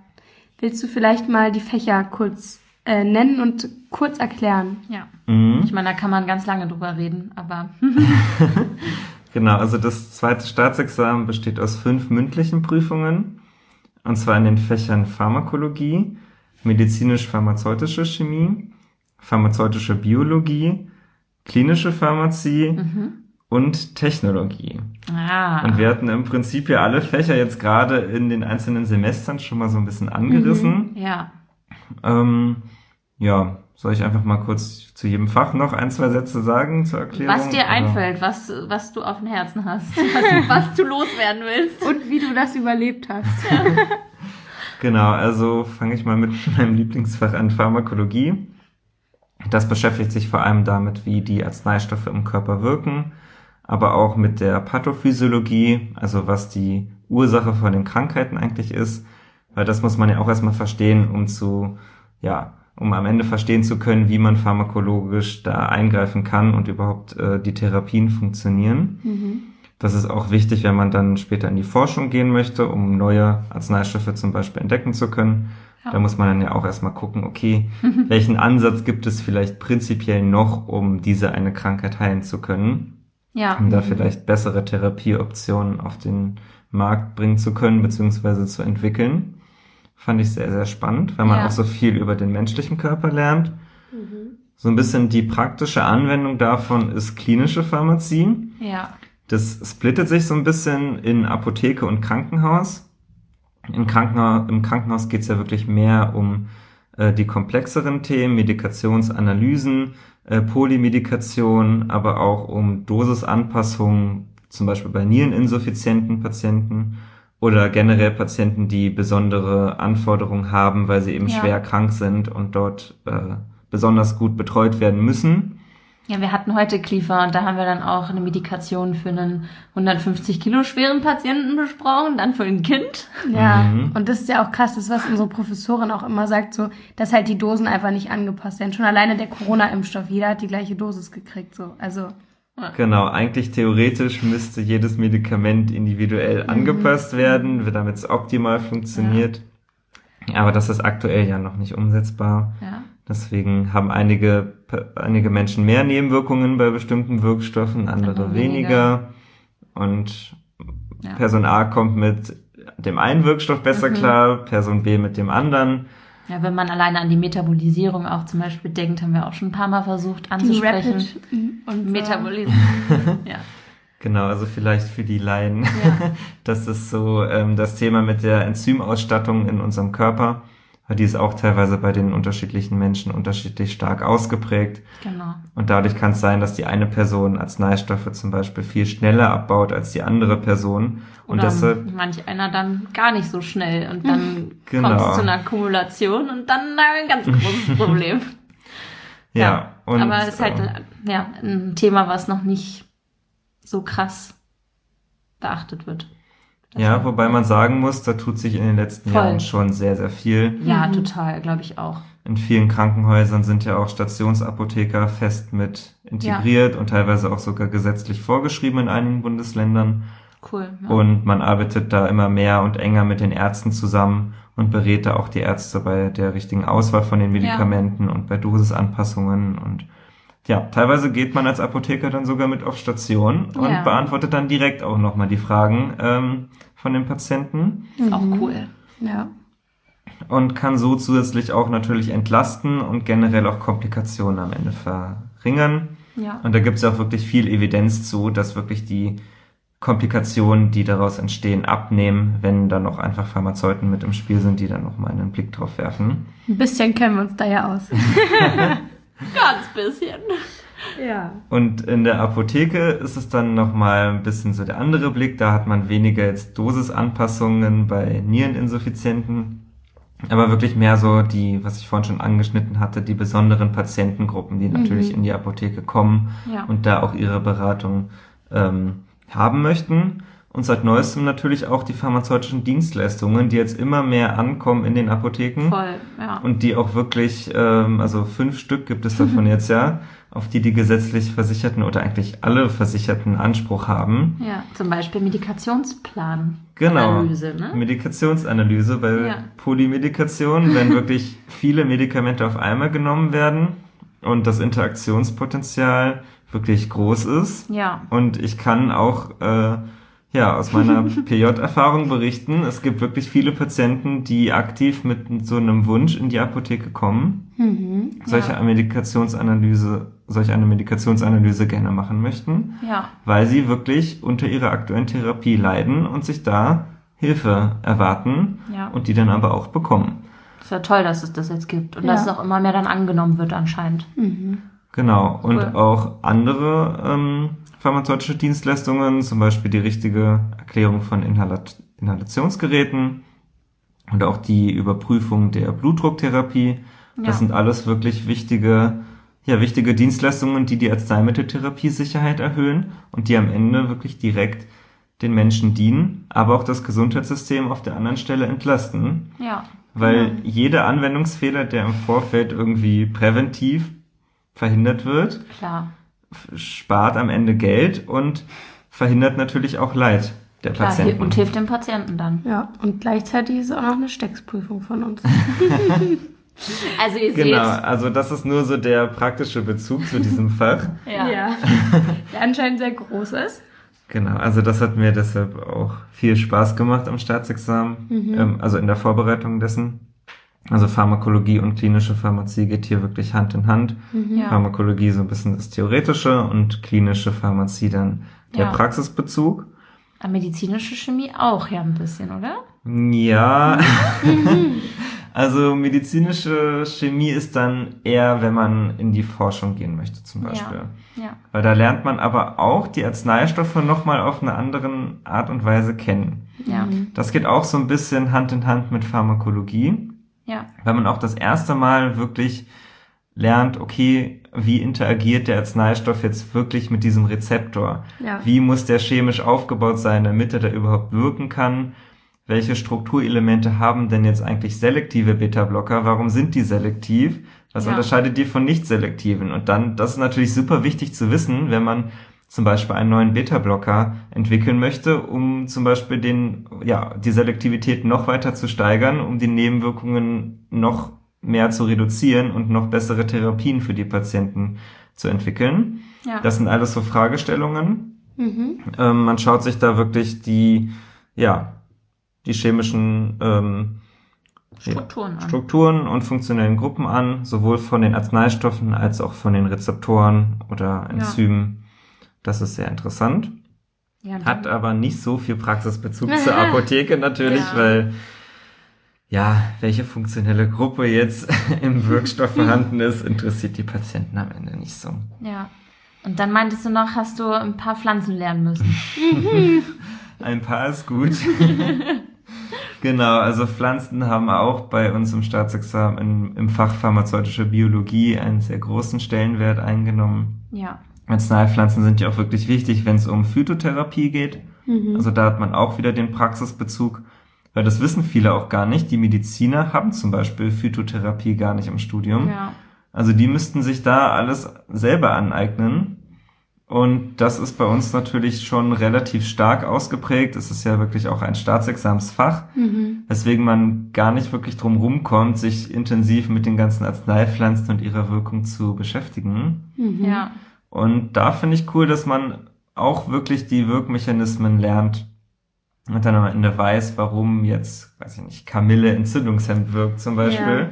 Willst du vielleicht mal die Fächer kurz äh, nennen und kurz erklären? Ja. Mhm. Ich meine, da kann man ganz lange drüber reden, aber [laughs] Genau, also das zweite Staatsexamen besteht aus fünf mündlichen Prüfungen. Und zwar in den Fächern Pharmakologie, medizinisch-pharmazeutische Chemie, pharmazeutische Biologie, klinische Pharmazie mhm. und Technologie. ah. Und wir hatten im Prinzip ja alle Fächer jetzt gerade in den einzelnen Semestern schon mal so ein bisschen angerissen. ja. Ähm, ja, soll ich einfach mal kurz zu jedem Fach noch ein, zwei Sätze sagen zur Erklärung? Was dir Oder- einfällt, was, was du auf dem Herzen hast, was, [laughs] was du loswerden willst. Und wie du das überlebt hast. [laughs] Genau, also fange ich mal mit [laughs] meinem Lieblingsfach an, Pharmakologie. Das beschäftigt sich vor allem damit, wie die Arzneistoffe im Körper wirken, aber auch mit der Pathophysiologie, also was die Ursache von den Krankheiten eigentlich ist, weil das muss man ja auch erstmal verstehen, um zu, ja, um am Ende verstehen zu können, wie man pharmakologisch da eingreifen kann und überhaupt äh, die Therapien funktionieren. Mhm. Das ist auch wichtig, wenn man dann später in die Forschung gehen möchte, um neue Arzneistoffe zum Beispiel entdecken zu können. Ja. Da muss man dann ja auch erstmal gucken, okay, [laughs] welchen Ansatz gibt es vielleicht prinzipiell noch, um diese eine Krankheit heilen zu können, Ja. um da vielleicht bessere Therapieoptionen auf den Markt bringen zu können, beziehungsweise zu entwickeln. Fand ich sehr, sehr spannend, weil man Ja. auch so viel über den menschlichen Körper lernt. Mhm. So ein bisschen die praktische Anwendung davon ist klinische Pharmazie. Ja. Das splittet sich so ein bisschen in Apotheke und Krankenhaus. Im Krankenhaus, im Krankenhaus geht es ja wirklich mehr um äh, die komplexeren Themen, Medikationsanalysen, äh, Polymedikation, aber auch um Dosisanpassungen, zum Beispiel bei niereninsuffizienten Patienten oder generell Patienten, die besondere Anforderungen haben, weil sie eben Ja. schwer krank sind und dort äh, besonders gut betreut werden müssen. Ja, wir hatten heute Kliefer und da haben wir dann auch eine Medikation für einen 150 Kilo schweren Patienten besprochen, dann für ein Kind. Ja, Mhm. und das ist ja auch krass, das ist, was unsere Professorin auch immer sagt, so, dass halt die Dosen einfach nicht angepasst werden. Schon alleine der Corona-Impfstoff, jeder hat die gleiche Dosis gekriegt, so. Also, Genau, eigentlich theoretisch müsste jedes Medikament individuell angepasst werden, damit es optimal funktioniert. Aber das ist aktuell ja noch nicht umsetzbar. Ja. Deswegen haben einige, einige Menschen mehr Nebenwirkungen bei bestimmten Wirkstoffen, andere Andere weniger. Und Ja. Person A kommt mit dem einen Wirkstoff besser Mhm. klar, Person B mit dem anderen. Ja, wenn man alleine an die Metabolisierung auch zum Beispiel denkt, haben wir auch schon ein paar Mal versucht die anzusprechen. Rapid und so. Metabolisierung. [laughs] ja. Genau, also vielleicht für die Laien. Ja. [laughs] Das ist so ähm, das Thema mit der Enzymausstattung in unserem Körper, die ist auch teilweise bei den unterschiedlichen Menschen unterschiedlich stark ausgeprägt. Genau. Und dadurch kann es sein, dass die eine Person Arzneistoffe zum Beispiel viel schneller abbaut als die andere Person. Und Oder deshalb, manch einer dann gar nicht so schnell und dann [laughs] Genau. kommt es zu einer Akkumulation und dann ein ganz großes [laughs] Problem. ja, und, Aber es ist halt äh, ja, ein Thema, was noch nicht so krass beachtet wird. Ja, wobei man sagen muss, da tut sich in den letzten Voll. Jahren schon sehr, sehr viel. Ja, total, glaube ich auch. In vielen Krankenhäusern sind ja auch Stationsapotheker fest mit integriert und teilweise auch sogar gesetzlich vorgeschrieben in einigen Bundesländern. Cool. Ja. Und man arbeitet da immer mehr und enger mit den Ärzten zusammen und berät da auch die Ärzte bei der richtigen Auswahl von den Medikamenten und bei Dosisanpassungen. Und ja, teilweise geht man als Apotheker dann sogar mit auf Station und Ja. beantwortet dann direkt auch nochmal die Fragen ähm, von den Patienten ist auch cool. Ja. und kann so zusätzlich auch natürlich entlasten und generell auch Komplikationen am Ende verringern. Ja. Und da gibt es auch wirklich viel Evidenz zu, dass wirklich die Komplikationen, die daraus entstehen, abnehmen, wenn dann noch einfach Pharmazeuten mit im Spiel sind, die dann noch mal einen Blick drauf werfen. Ein bisschen kennen wir uns da ja aus. [laughs] [laughs] Ganz bisschen. Ja. Und in der Apotheke ist es dann noch mal ein bisschen so der andere Blick. Da hat man weniger jetzt Dosisanpassungen bei Niereninsuffizienten, aber wirklich mehr so die, was ich vorhin schon angeschnitten hatte, die besonderen Patientengruppen, die natürlich in die Apotheke kommen Ja. und da auch ihre Beratung ähm, haben möchten. Und seit neuestem natürlich auch die pharmazeutischen Dienstleistungen, die jetzt immer mehr ankommen in den Apotheken. Voll, ja. Und die auch wirklich, ähm, also fünf Stück gibt es davon [laughs] jetzt ja, auf die die gesetzlich Versicherten oder eigentlich alle Versicherten Anspruch haben. ja, zum Beispiel Medikationsplan. Genau. Analyse, ne? Medikationsanalyse bei Ja. Polymedikation, wenn [laughs] wirklich viele Medikamente auf einmal genommen werden und das Interaktionspotenzial wirklich groß ist. Ja. Und ich kann auch äh, ja aus meiner [laughs] PJ-Erfahrung berichten, es gibt wirklich viele Patienten, die aktiv mit so einem Wunsch in die Apotheke kommen, Mhm. solche Medikationsanalyse, solch eine Medikationsanalyse gerne machen möchten, Ja. weil sie wirklich unter ihrer aktuellen Therapie leiden und sich da Hilfe erwarten Ja. und die dann aber auch bekommen. ist ja toll, dass es das jetzt gibt und Ja. dass es auch immer mehr dann angenommen wird anscheinend. Mhm. Genau. Und Cool. auch andere ähm, pharmazeutische Dienstleistungen, zum Beispiel die richtige Erklärung von Inhalat Inhalationsgeräten und auch die Überprüfung der Blutdrucktherapie. Ja. Das sind alles wirklich wichtige, ja, wichtige Dienstleistungen, die die Arzneimitteltherapie-Sicherheit erhöhen und die am Ende wirklich direkt den Menschen dienen, aber auch das Gesundheitssystem auf der anderen Stelle entlasten. Ja. Weil Genau. jeder Anwendungsfehler, der im Vorfeld irgendwie präventiv verhindert wird, Klar. spart am Ende Geld und verhindert natürlich auch Leid der Klar, Patienten. und hilft dem Patienten dann. Ja, und gleichzeitig ist auch noch eine Stecksprüfung von uns. [laughs] Also ihr Genau, seht, also das ist nur so der praktische Bezug zu diesem Fach. [laughs] ja. Der anscheinend sehr groß ist. Genau, also das hat mir deshalb auch viel Spaß gemacht am Staatsexamen, ähm, also in der Vorbereitung dessen. Also Pharmakologie und klinische Pharmazie geht hier wirklich Hand in Hand. Ja. Pharmakologie so ein bisschen das Theoretische und klinische Pharmazie dann der Ja. Praxisbezug. Aber medizinische Chemie auch ja ein bisschen, oder? Ja, [laughs] also medizinische Chemie ist dann eher, wenn man in die Forschung gehen möchte zum Beispiel. Ja. Weil da lernt man aber auch die Arzneistoffe nochmal auf eine andere Art und Weise kennen. Ja. Das geht auch so ein bisschen Hand in Hand mit Pharmakologie, Ja. weil man auch das erste Mal wirklich lernt, okay, wie interagiert der Arzneistoff jetzt wirklich mit diesem Rezeptor? Ja. Wie muss der chemisch aufgebaut sein, damit er da überhaupt wirken kann? Welche Strukturelemente haben denn jetzt eigentlich selektive Beta-Blocker? Warum sind die selektiv? Was Ja. unterscheidet die von nicht selektiven? Und dann, das ist natürlich super wichtig zu wissen, wenn man zum Beispiel einen neuen Beta-Blocker entwickeln möchte, um zum Beispiel den, ja, die Selektivität noch weiter zu steigern, um die Nebenwirkungen noch mehr zu reduzieren und noch bessere Therapien für die Patienten zu entwickeln. Ja. Das sind alles so Fragestellungen. Mhm. Ähm, man schaut sich da wirklich die, ja, die chemischen ähm, Strukturen an. Strukturen und funktionellen Gruppen an, sowohl von den Arzneistoffen als auch von den Rezeptoren oder Enzymen. Das ist sehr interessant. ja, Hat aber nicht so viel Praxisbezug [laughs] zur Apotheke natürlich, Ja. weil ja, welche funktionelle Gruppe jetzt [laughs] im Wirkstoff [laughs] vorhanden ist, interessiert die Patienten am Ende nicht so. Ja. Und dann meintest du noch, hast du ein paar Pflanzen lernen müssen. Ein paar ist gut. Genau, also Pflanzen haben auch bei uns im Staatsexamen im, im Fach pharmazeutische Biologie einen sehr großen Stellenwert eingenommen. Ja. Arzneipflanzen sind ja auch wirklich wichtig, wenn es um Phytotherapie geht. Mhm. Also da hat man auch wieder den Praxisbezug, weil das wissen viele auch gar nicht. Die Mediziner haben zum Beispiel Phytotherapie gar nicht im Studium. Ja. Also die müssten sich da alles selber aneignen. Und das ist bei uns natürlich schon relativ stark ausgeprägt. Es ist ja wirklich auch ein Staatsexamensfach, Mhm. weswegen man gar nicht wirklich drum rumkommt, sich intensiv mit den ganzen Arzneipflanzen und ihrer Wirkung zu beschäftigen. Mhm. Ja. Und da finde ich cool, dass man auch wirklich die Wirkmechanismen lernt und dann am Ende weiß, warum jetzt, weiß ich nicht, Kamille entzündungshemmend wirkt zum Beispiel.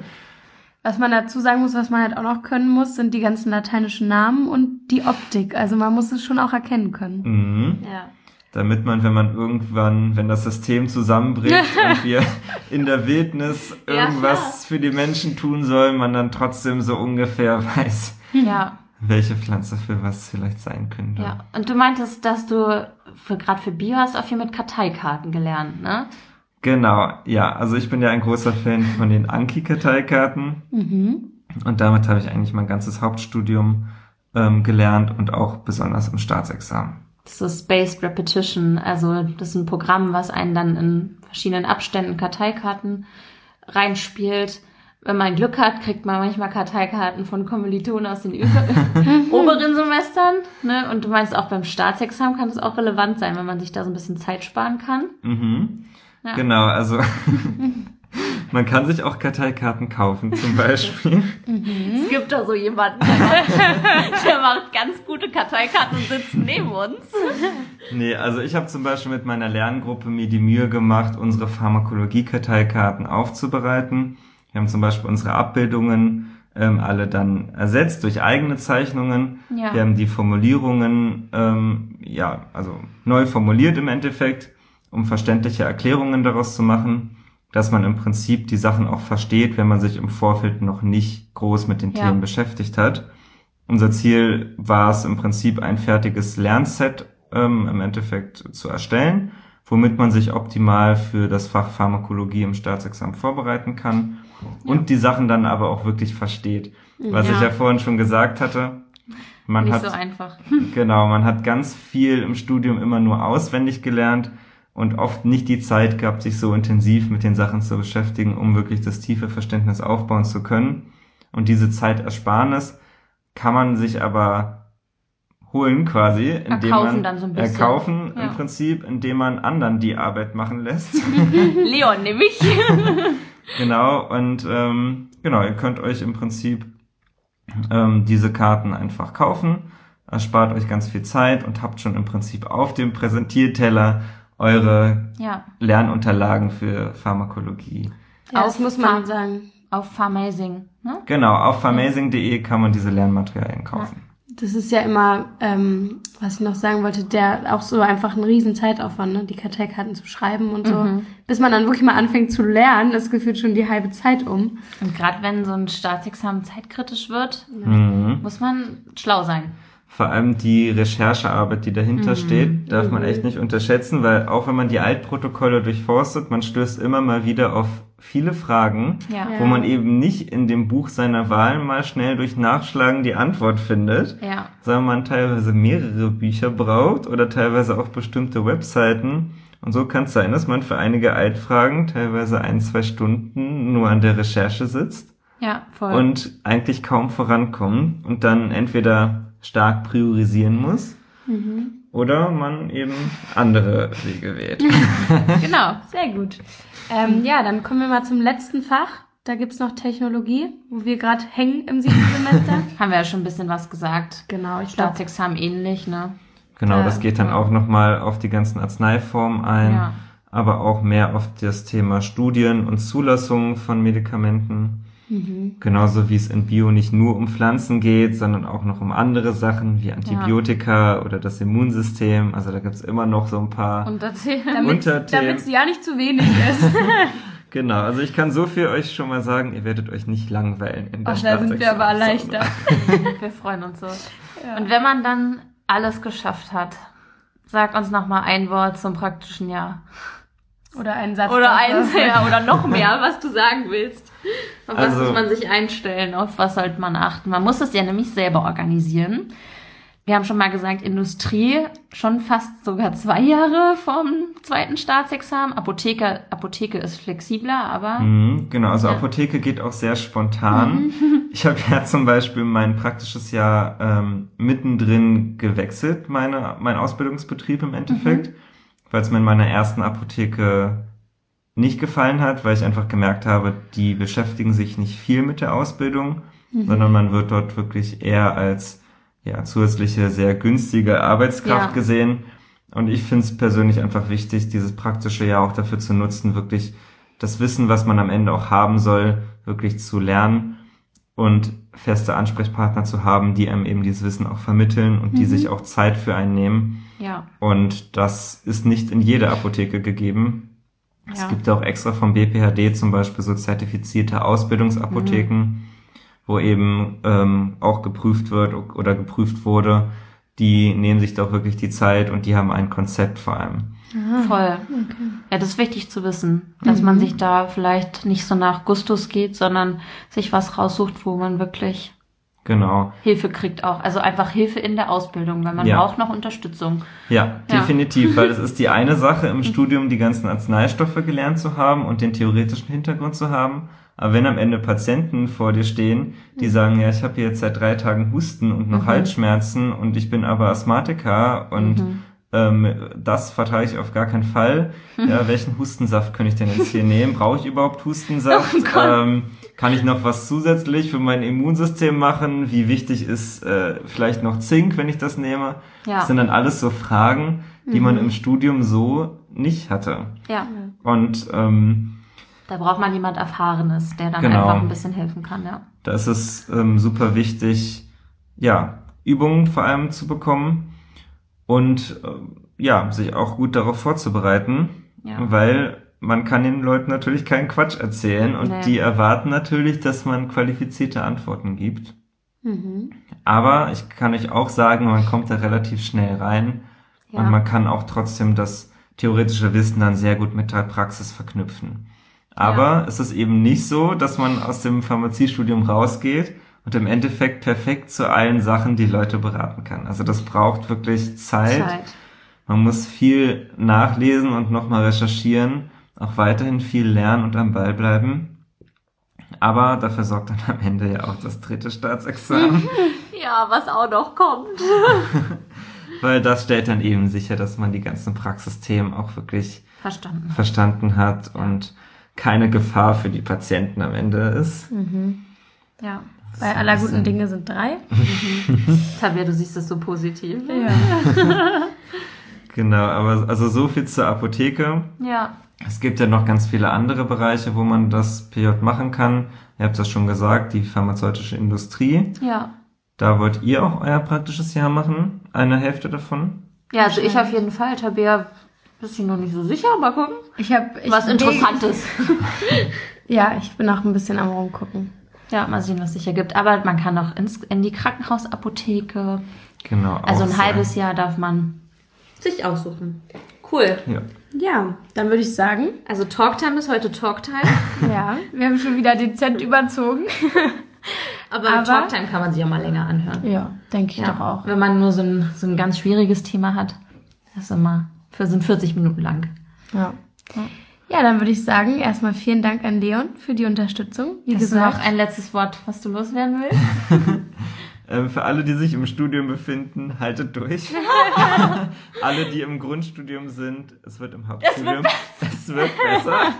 Was man dazu sagen muss, was man halt auch noch können muss, sind die ganzen lateinischen Namen und die Optik. Also man muss es schon auch erkennen können. Mhm. Ja. Damit man, wenn man irgendwann, wenn das System zusammenbricht [laughs] und wir in der Wildnis Ja, irgendwas für die Menschen tun soll, man dann trotzdem so ungefähr [laughs] weiß, Ja. welche Pflanze für was vielleicht sein könnte. Ja. Und du meintest, dass du für, gerade für Bio hast auch viel mit Karteikarten gelernt, ne? Genau, ja. Also ich bin ja ein großer Fan von den Anki-Karteikarten. Mhm. Und damit habe ich eigentlich mein ganzes Hauptstudium ähm, gelernt und auch besonders im Staatsexamen. Das ist Spaced Repetition. Also das ist ein Programm, was einen dann in verschiedenen Abständen Karteikarten reinspielt. Wenn man Glück hat, kriegt man manchmal Karteikarten von Kommilitonen aus den [laughs] oberen Semestern. Ne? Und du meinst auch beim Staatsexamen kann es auch relevant sein, wenn man sich da so ein bisschen Zeit sparen kann. Mhm. Ja. Genau, also [laughs] man kann sich auch Karteikarten kaufen zum [laughs] Beispiel. Es gibt da so jemanden, der macht, [laughs] der macht ganz gute Karteikarten und sitzt neben uns. nee, also ich habe zum Beispiel mit meiner Lerngruppe mir die Mühe gemacht, unsere Pharmakologie-Karteikarten aufzubereiten. Wir haben zum Beispiel unsere Abbildungen ähm, alle dann ersetzt durch eigene Zeichnungen. Ja. Wir haben die Formulierungen ähm, ja also neu formuliert im Endeffekt, um verständliche Erklärungen daraus zu machen, dass man im Prinzip die Sachen auch versteht, wenn man sich im Vorfeld noch nicht groß mit den Ja. Themen beschäftigt hat. Unser Ziel war es im Prinzip ein fertiges Lernset ähm, im Endeffekt zu erstellen, womit man sich optimal für das Fach Pharmakologie im Staatsexamen vorbereiten kann und die Sachen dann aber auch wirklich versteht. Was ich Ja. ja vorhin schon gesagt hatte, man Nicht hat so einfach. [laughs] Genau, man hat ganz viel im Studium immer nur auswendig gelernt und oft nicht die Zeit gehabt, sich so intensiv mit den Sachen zu beschäftigen, um wirklich das tiefe Verständnis aufbauen zu können. Und diese Zeitersparnis kann man sich aber holen quasi, indem Erkaufen man dann so ein bisschen. erkaufen Ja. im Prinzip, indem man anderen die Arbeit machen lässt. [laughs] Leon nämlich. [laughs] Genau, und ähm, genau, ihr könnt euch im Prinzip ähm, diese Karten einfach kaufen, erspart euch ganz viel Zeit und habt schon im Prinzip auf dem Präsentierteller eure Ja, Lernunterlagen für Pharmakologie. Ja, das Auf muss man sagen. auf Pharmazing, ne? Genau, auf pharmazing.de kann man diese Lernmaterialien kaufen. Das ist ja immer, ähm, was ich noch sagen wollte, der auch so einfach ein riesen Zeitaufwand, ne? die Karteikarten zu schreiben und so. Mhm. Bis man dann wirklich mal anfängt zu lernen, ist gefühlt schon die halbe Zeit um. Und gerade wenn so ein Staatsexamen zeitkritisch wird, Mhm. muss man schlau sein. Vor allem die Recherchearbeit, die dahinter Mhm. steht, darf man echt nicht unterschätzen, weil auch wenn man die Altprotokolle durchforstet, man stößt immer mal wieder auf viele Fragen, Ja. Ja. wo man eben nicht in dem Buch seiner Wahl mal schnell durch Nachschlagen die Antwort findet, Ja. sondern man teilweise mehrere Bücher braucht oder teilweise auch bestimmte Webseiten. Und so kann es sein, dass man für einige Altfragen teilweise ein, zwei Stunden nur an der Recherche sitzt Ja, voll. und eigentlich kaum vorankommt und dann entweder stark priorisieren muss oder man eben andere Wege wählt. [laughs] genau, sehr gut. Ähm, ja, dann kommen wir mal zum letzten Fach. Da gibt's noch Technologie, wo wir gerade hängen im siebten [laughs] Semester. Haben wir ja schon ein bisschen was gesagt. genau, ich glaube, Staatsexamen ähnlich, ne? Genau, das geht dann auch nochmal auf die ganzen Arzneiformen ein, Ja. aber auch mehr auf das Thema Studien und Zulassungen von Medikamenten. Genauso wie es in Bio nicht nur um Pflanzen geht, sondern auch noch um andere Sachen wie Antibiotika oder das Immunsystem. Also da gibt's immer noch so ein paar Und erzähl. damit Unterthemen. es ja nicht zu wenig ist. [laughs] Genau, also ich kann so viel euch schon mal sagen, ihr werdet euch nicht langweilen in der Ach, da sind wir aber erleichtert. [laughs] Wir freuen uns so. Ja. Und wenn man dann alles geschafft hat, sag uns noch mal ein Wort zum praktischen Jahr. Oder einen Satz. Oder eins, ja, oder noch mehr, was du sagen willst. [laughs] Auf was Also- muss man sich einstellen? Auf was sollte man achten? Man muss es ja nämlich selber organisieren. Wir haben schon mal gesagt, Industrie schon fast sogar zwei Jahre vom zweiten Staatsexamen. Apotheker, Apotheke ist flexibler, aber Mhm, genau, also Ja. Apotheke geht auch sehr spontan. [laughs] Ich habe ja zum Beispiel mein praktisches Jahr ähm, mittendrin gewechselt, meine, mein Ausbildungsbetrieb im Endeffekt, weil es mir in meiner ersten Apotheke nicht gefallen hat, weil ich einfach gemerkt habe, die beschäftigen sich nicht viel mit der Ausbildung, sondern man wird dort wirklich eher als ja, zusätzliche, sehr günstige Arbeitskraft Ja. gesehen. Und ich finde es persönlich einfach wichtig, dieses praktische Jahr auch dafür zu nutzen, wirklich das Wissen, was man am Ende auch haben soll, wirklich zu lernen und feste Ansprechpartner zu haben, die einem eben dieses Wissen auch vermitteln und die sich auch Zeit für einen nehmen. ja. Und das ist nicht in jeder Apotheke gegeben. Es Ja. gibt auch extra vom BPHD zum Beispiel so zertifizierte Ausbildungsapotheken, wo eben ähm, auch geprüft wird oder geprüft wurde. Die nehmen sich doch wirklich die Zeit und die haben ein Konzept vor allem. Voll. Ja, das ist wichtig zu wissen, dass man sich da vielleicht nicht so nach Gustus geht, sondern sich was raussucht, wo man wirklich Genau. Hilfe kriegt auch. Also einfach Hilfe in der Ausbildung, weil man Ja. braucht noch Unterstützung. Ja, Ja. definitiv, weil es ist die eine Sache im [laughs] Studium, die ganzen Arzneistoffe gelernt zu haben und den theoretischen Hintergrund zu haben. Aber wenn am Ende Patienten vor dir stehen, die sagen, ja, ich habe hier jetzt seit drei Tagen Husten und noch Halsschmerzen und ich bin aber Asthmatiker und ähm, das vertrage ich auf gar keinen Fall. [laughs] Ja, welchen Hustensaft kann ich denn jetzt hier nehmen? Brauche ich überhaupt Hustensaft? ähm, kann ich noch was zusätzlich für mein Immunsystem machen? Wie wichtig ist äh, vielleicht noch Zink, wenn ich das nehme? Ja. Das sind dann alles so Fragen, die man im Studium so nicht hatte. Ja. Und ähm, Da braucht man jemand Erfahrenes, der dann Genau. einfach ein bisschen helfen kann, ja. da ist es ähm, super wichtig, ja, Übungen vor allem zu bekommen und ähm, ja, sich auch gut darauf vorzubereiten, Ja. weil man kann den Leuten natürlich keinen Quatsch erzählen und Nee. die erwarten natürlich, dass man qualifizierte Antworten gibt. Mhm. Aber ich kann euch auch sagen, man kommt da relativ schnell rein Ja. und man kann auch trotzdem das theoretische Wissen dann sehr gut mit der Praxis verknüpfen. Aber es ist eben nicht so, dass man aus dem Pharmaziestudium rausgeht und im Endeffekt perfekt zu allen Sachen die Leute beraten kann. Also das braucht wirklich Zeit. Zeit. Man muss viel nachlesen und nochmal recherchieren, auch weiterhin viel lernen und am Ball bleiben. Aber dafür sorgt dann am Ende ja auch das dritte Staatsexamen. [laughs] Ja, was auch noch kommt. [laughs] Weil das stellt dann eben sicher, dass man die ganzen Praxisthemen auch wirklich Verstanden. verstanden hat und keine Gefahr für die Patienten am Ende ist. Ja. Bei aller guten Dinge sind drei. [laughs] Tabea, du siehst es so positiv. Ja. [laughs] Genau, aber also so viel zur Apotheke. Ja. Es gibt ja noch ganz viele andere Bereiche, wo man das PJ machen kann. Ihr habt das schon gesagt, die pharmazeutische Industrie. Ja. Da wollt ihr auch euer praktisches Jahr machen? Eine Hälfte davon? Ja, also ich auf jeden Fall. Tabea, bist du noch nicht so sicher? Mal gucken. Ich habe Was Interessantes. [laughs] Ja, ich bin auch ein bisschen am rumgucken. Ja, mal sehen, was sich ergibt. Aber man kann auch ins, in die Krankenhausapotheke. Genau. Also ein sehr. halbes Jahr darf man sich aussuchen. Cool. Ja. Ja, dann würde ich sagen, Also Talktime ist heute Talktime. [laughs] ja, wir haben schon wieder dezent überzogen. [laughs] Aber, Aber- Talktime kann man sich auch mal länger anhören. Ja, denke ich Ja, doch auch. Wenn man nur so ein, so ein ganz schwieriges Thema hat. Das ist immer für sind 40 Minuten lang. Ja. Ja, dann würde ich sagen, erstmal vielen Dank an Leon für die Unterstützung. Wie Hast du gesagt, noch ein letztes Wort, was du loswerden willst? [laughs] Ähm, für alle, die sich im Studium befinden, haltet durch. [laughs] alle, die im Grundstudium sind, es wird im Hauptstudium. Es wird besser.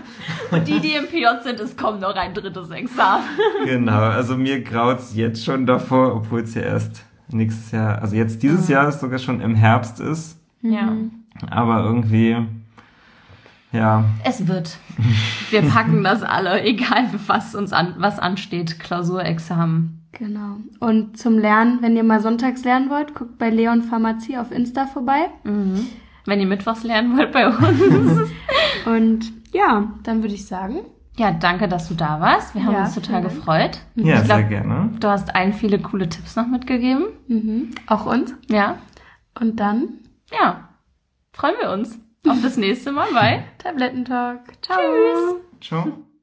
Und die, die im PJ sind, es kommt noch ein drittes Examen. Genau, also mir graut's jetzt schon davor, obwohl es ja erst nächstes Jahr, also jetzt dieses Jahr es sogar schon im Herbst ist. Ja. Aber irgendwie, ja, Es wird. Wir [laughs] packen das alle, egal was uns an, was ansteht. Klausurexamen. genau. Und zum Lernen, wenn ihr mal sonntags lernen wollt, guckt bei Leon Pharmazie auf Insta vorbei. Wenn ihr mittwochs lernen wollt bei uns. [laughs] Und ja, dann würde ich sagen, Ja, danke, dass du da warst. Wir haben Ja, uns total gefreut. Ja, Ich glaub- sehr gerne. Du hast allen viele coole Tipps noch mitgegeben. Mhm. Auch uns. Ja. Und dann Ja. Freuen wir uns auf das nächste Mal bei Tablettentalk. Ciao. Tschüss. Ciao.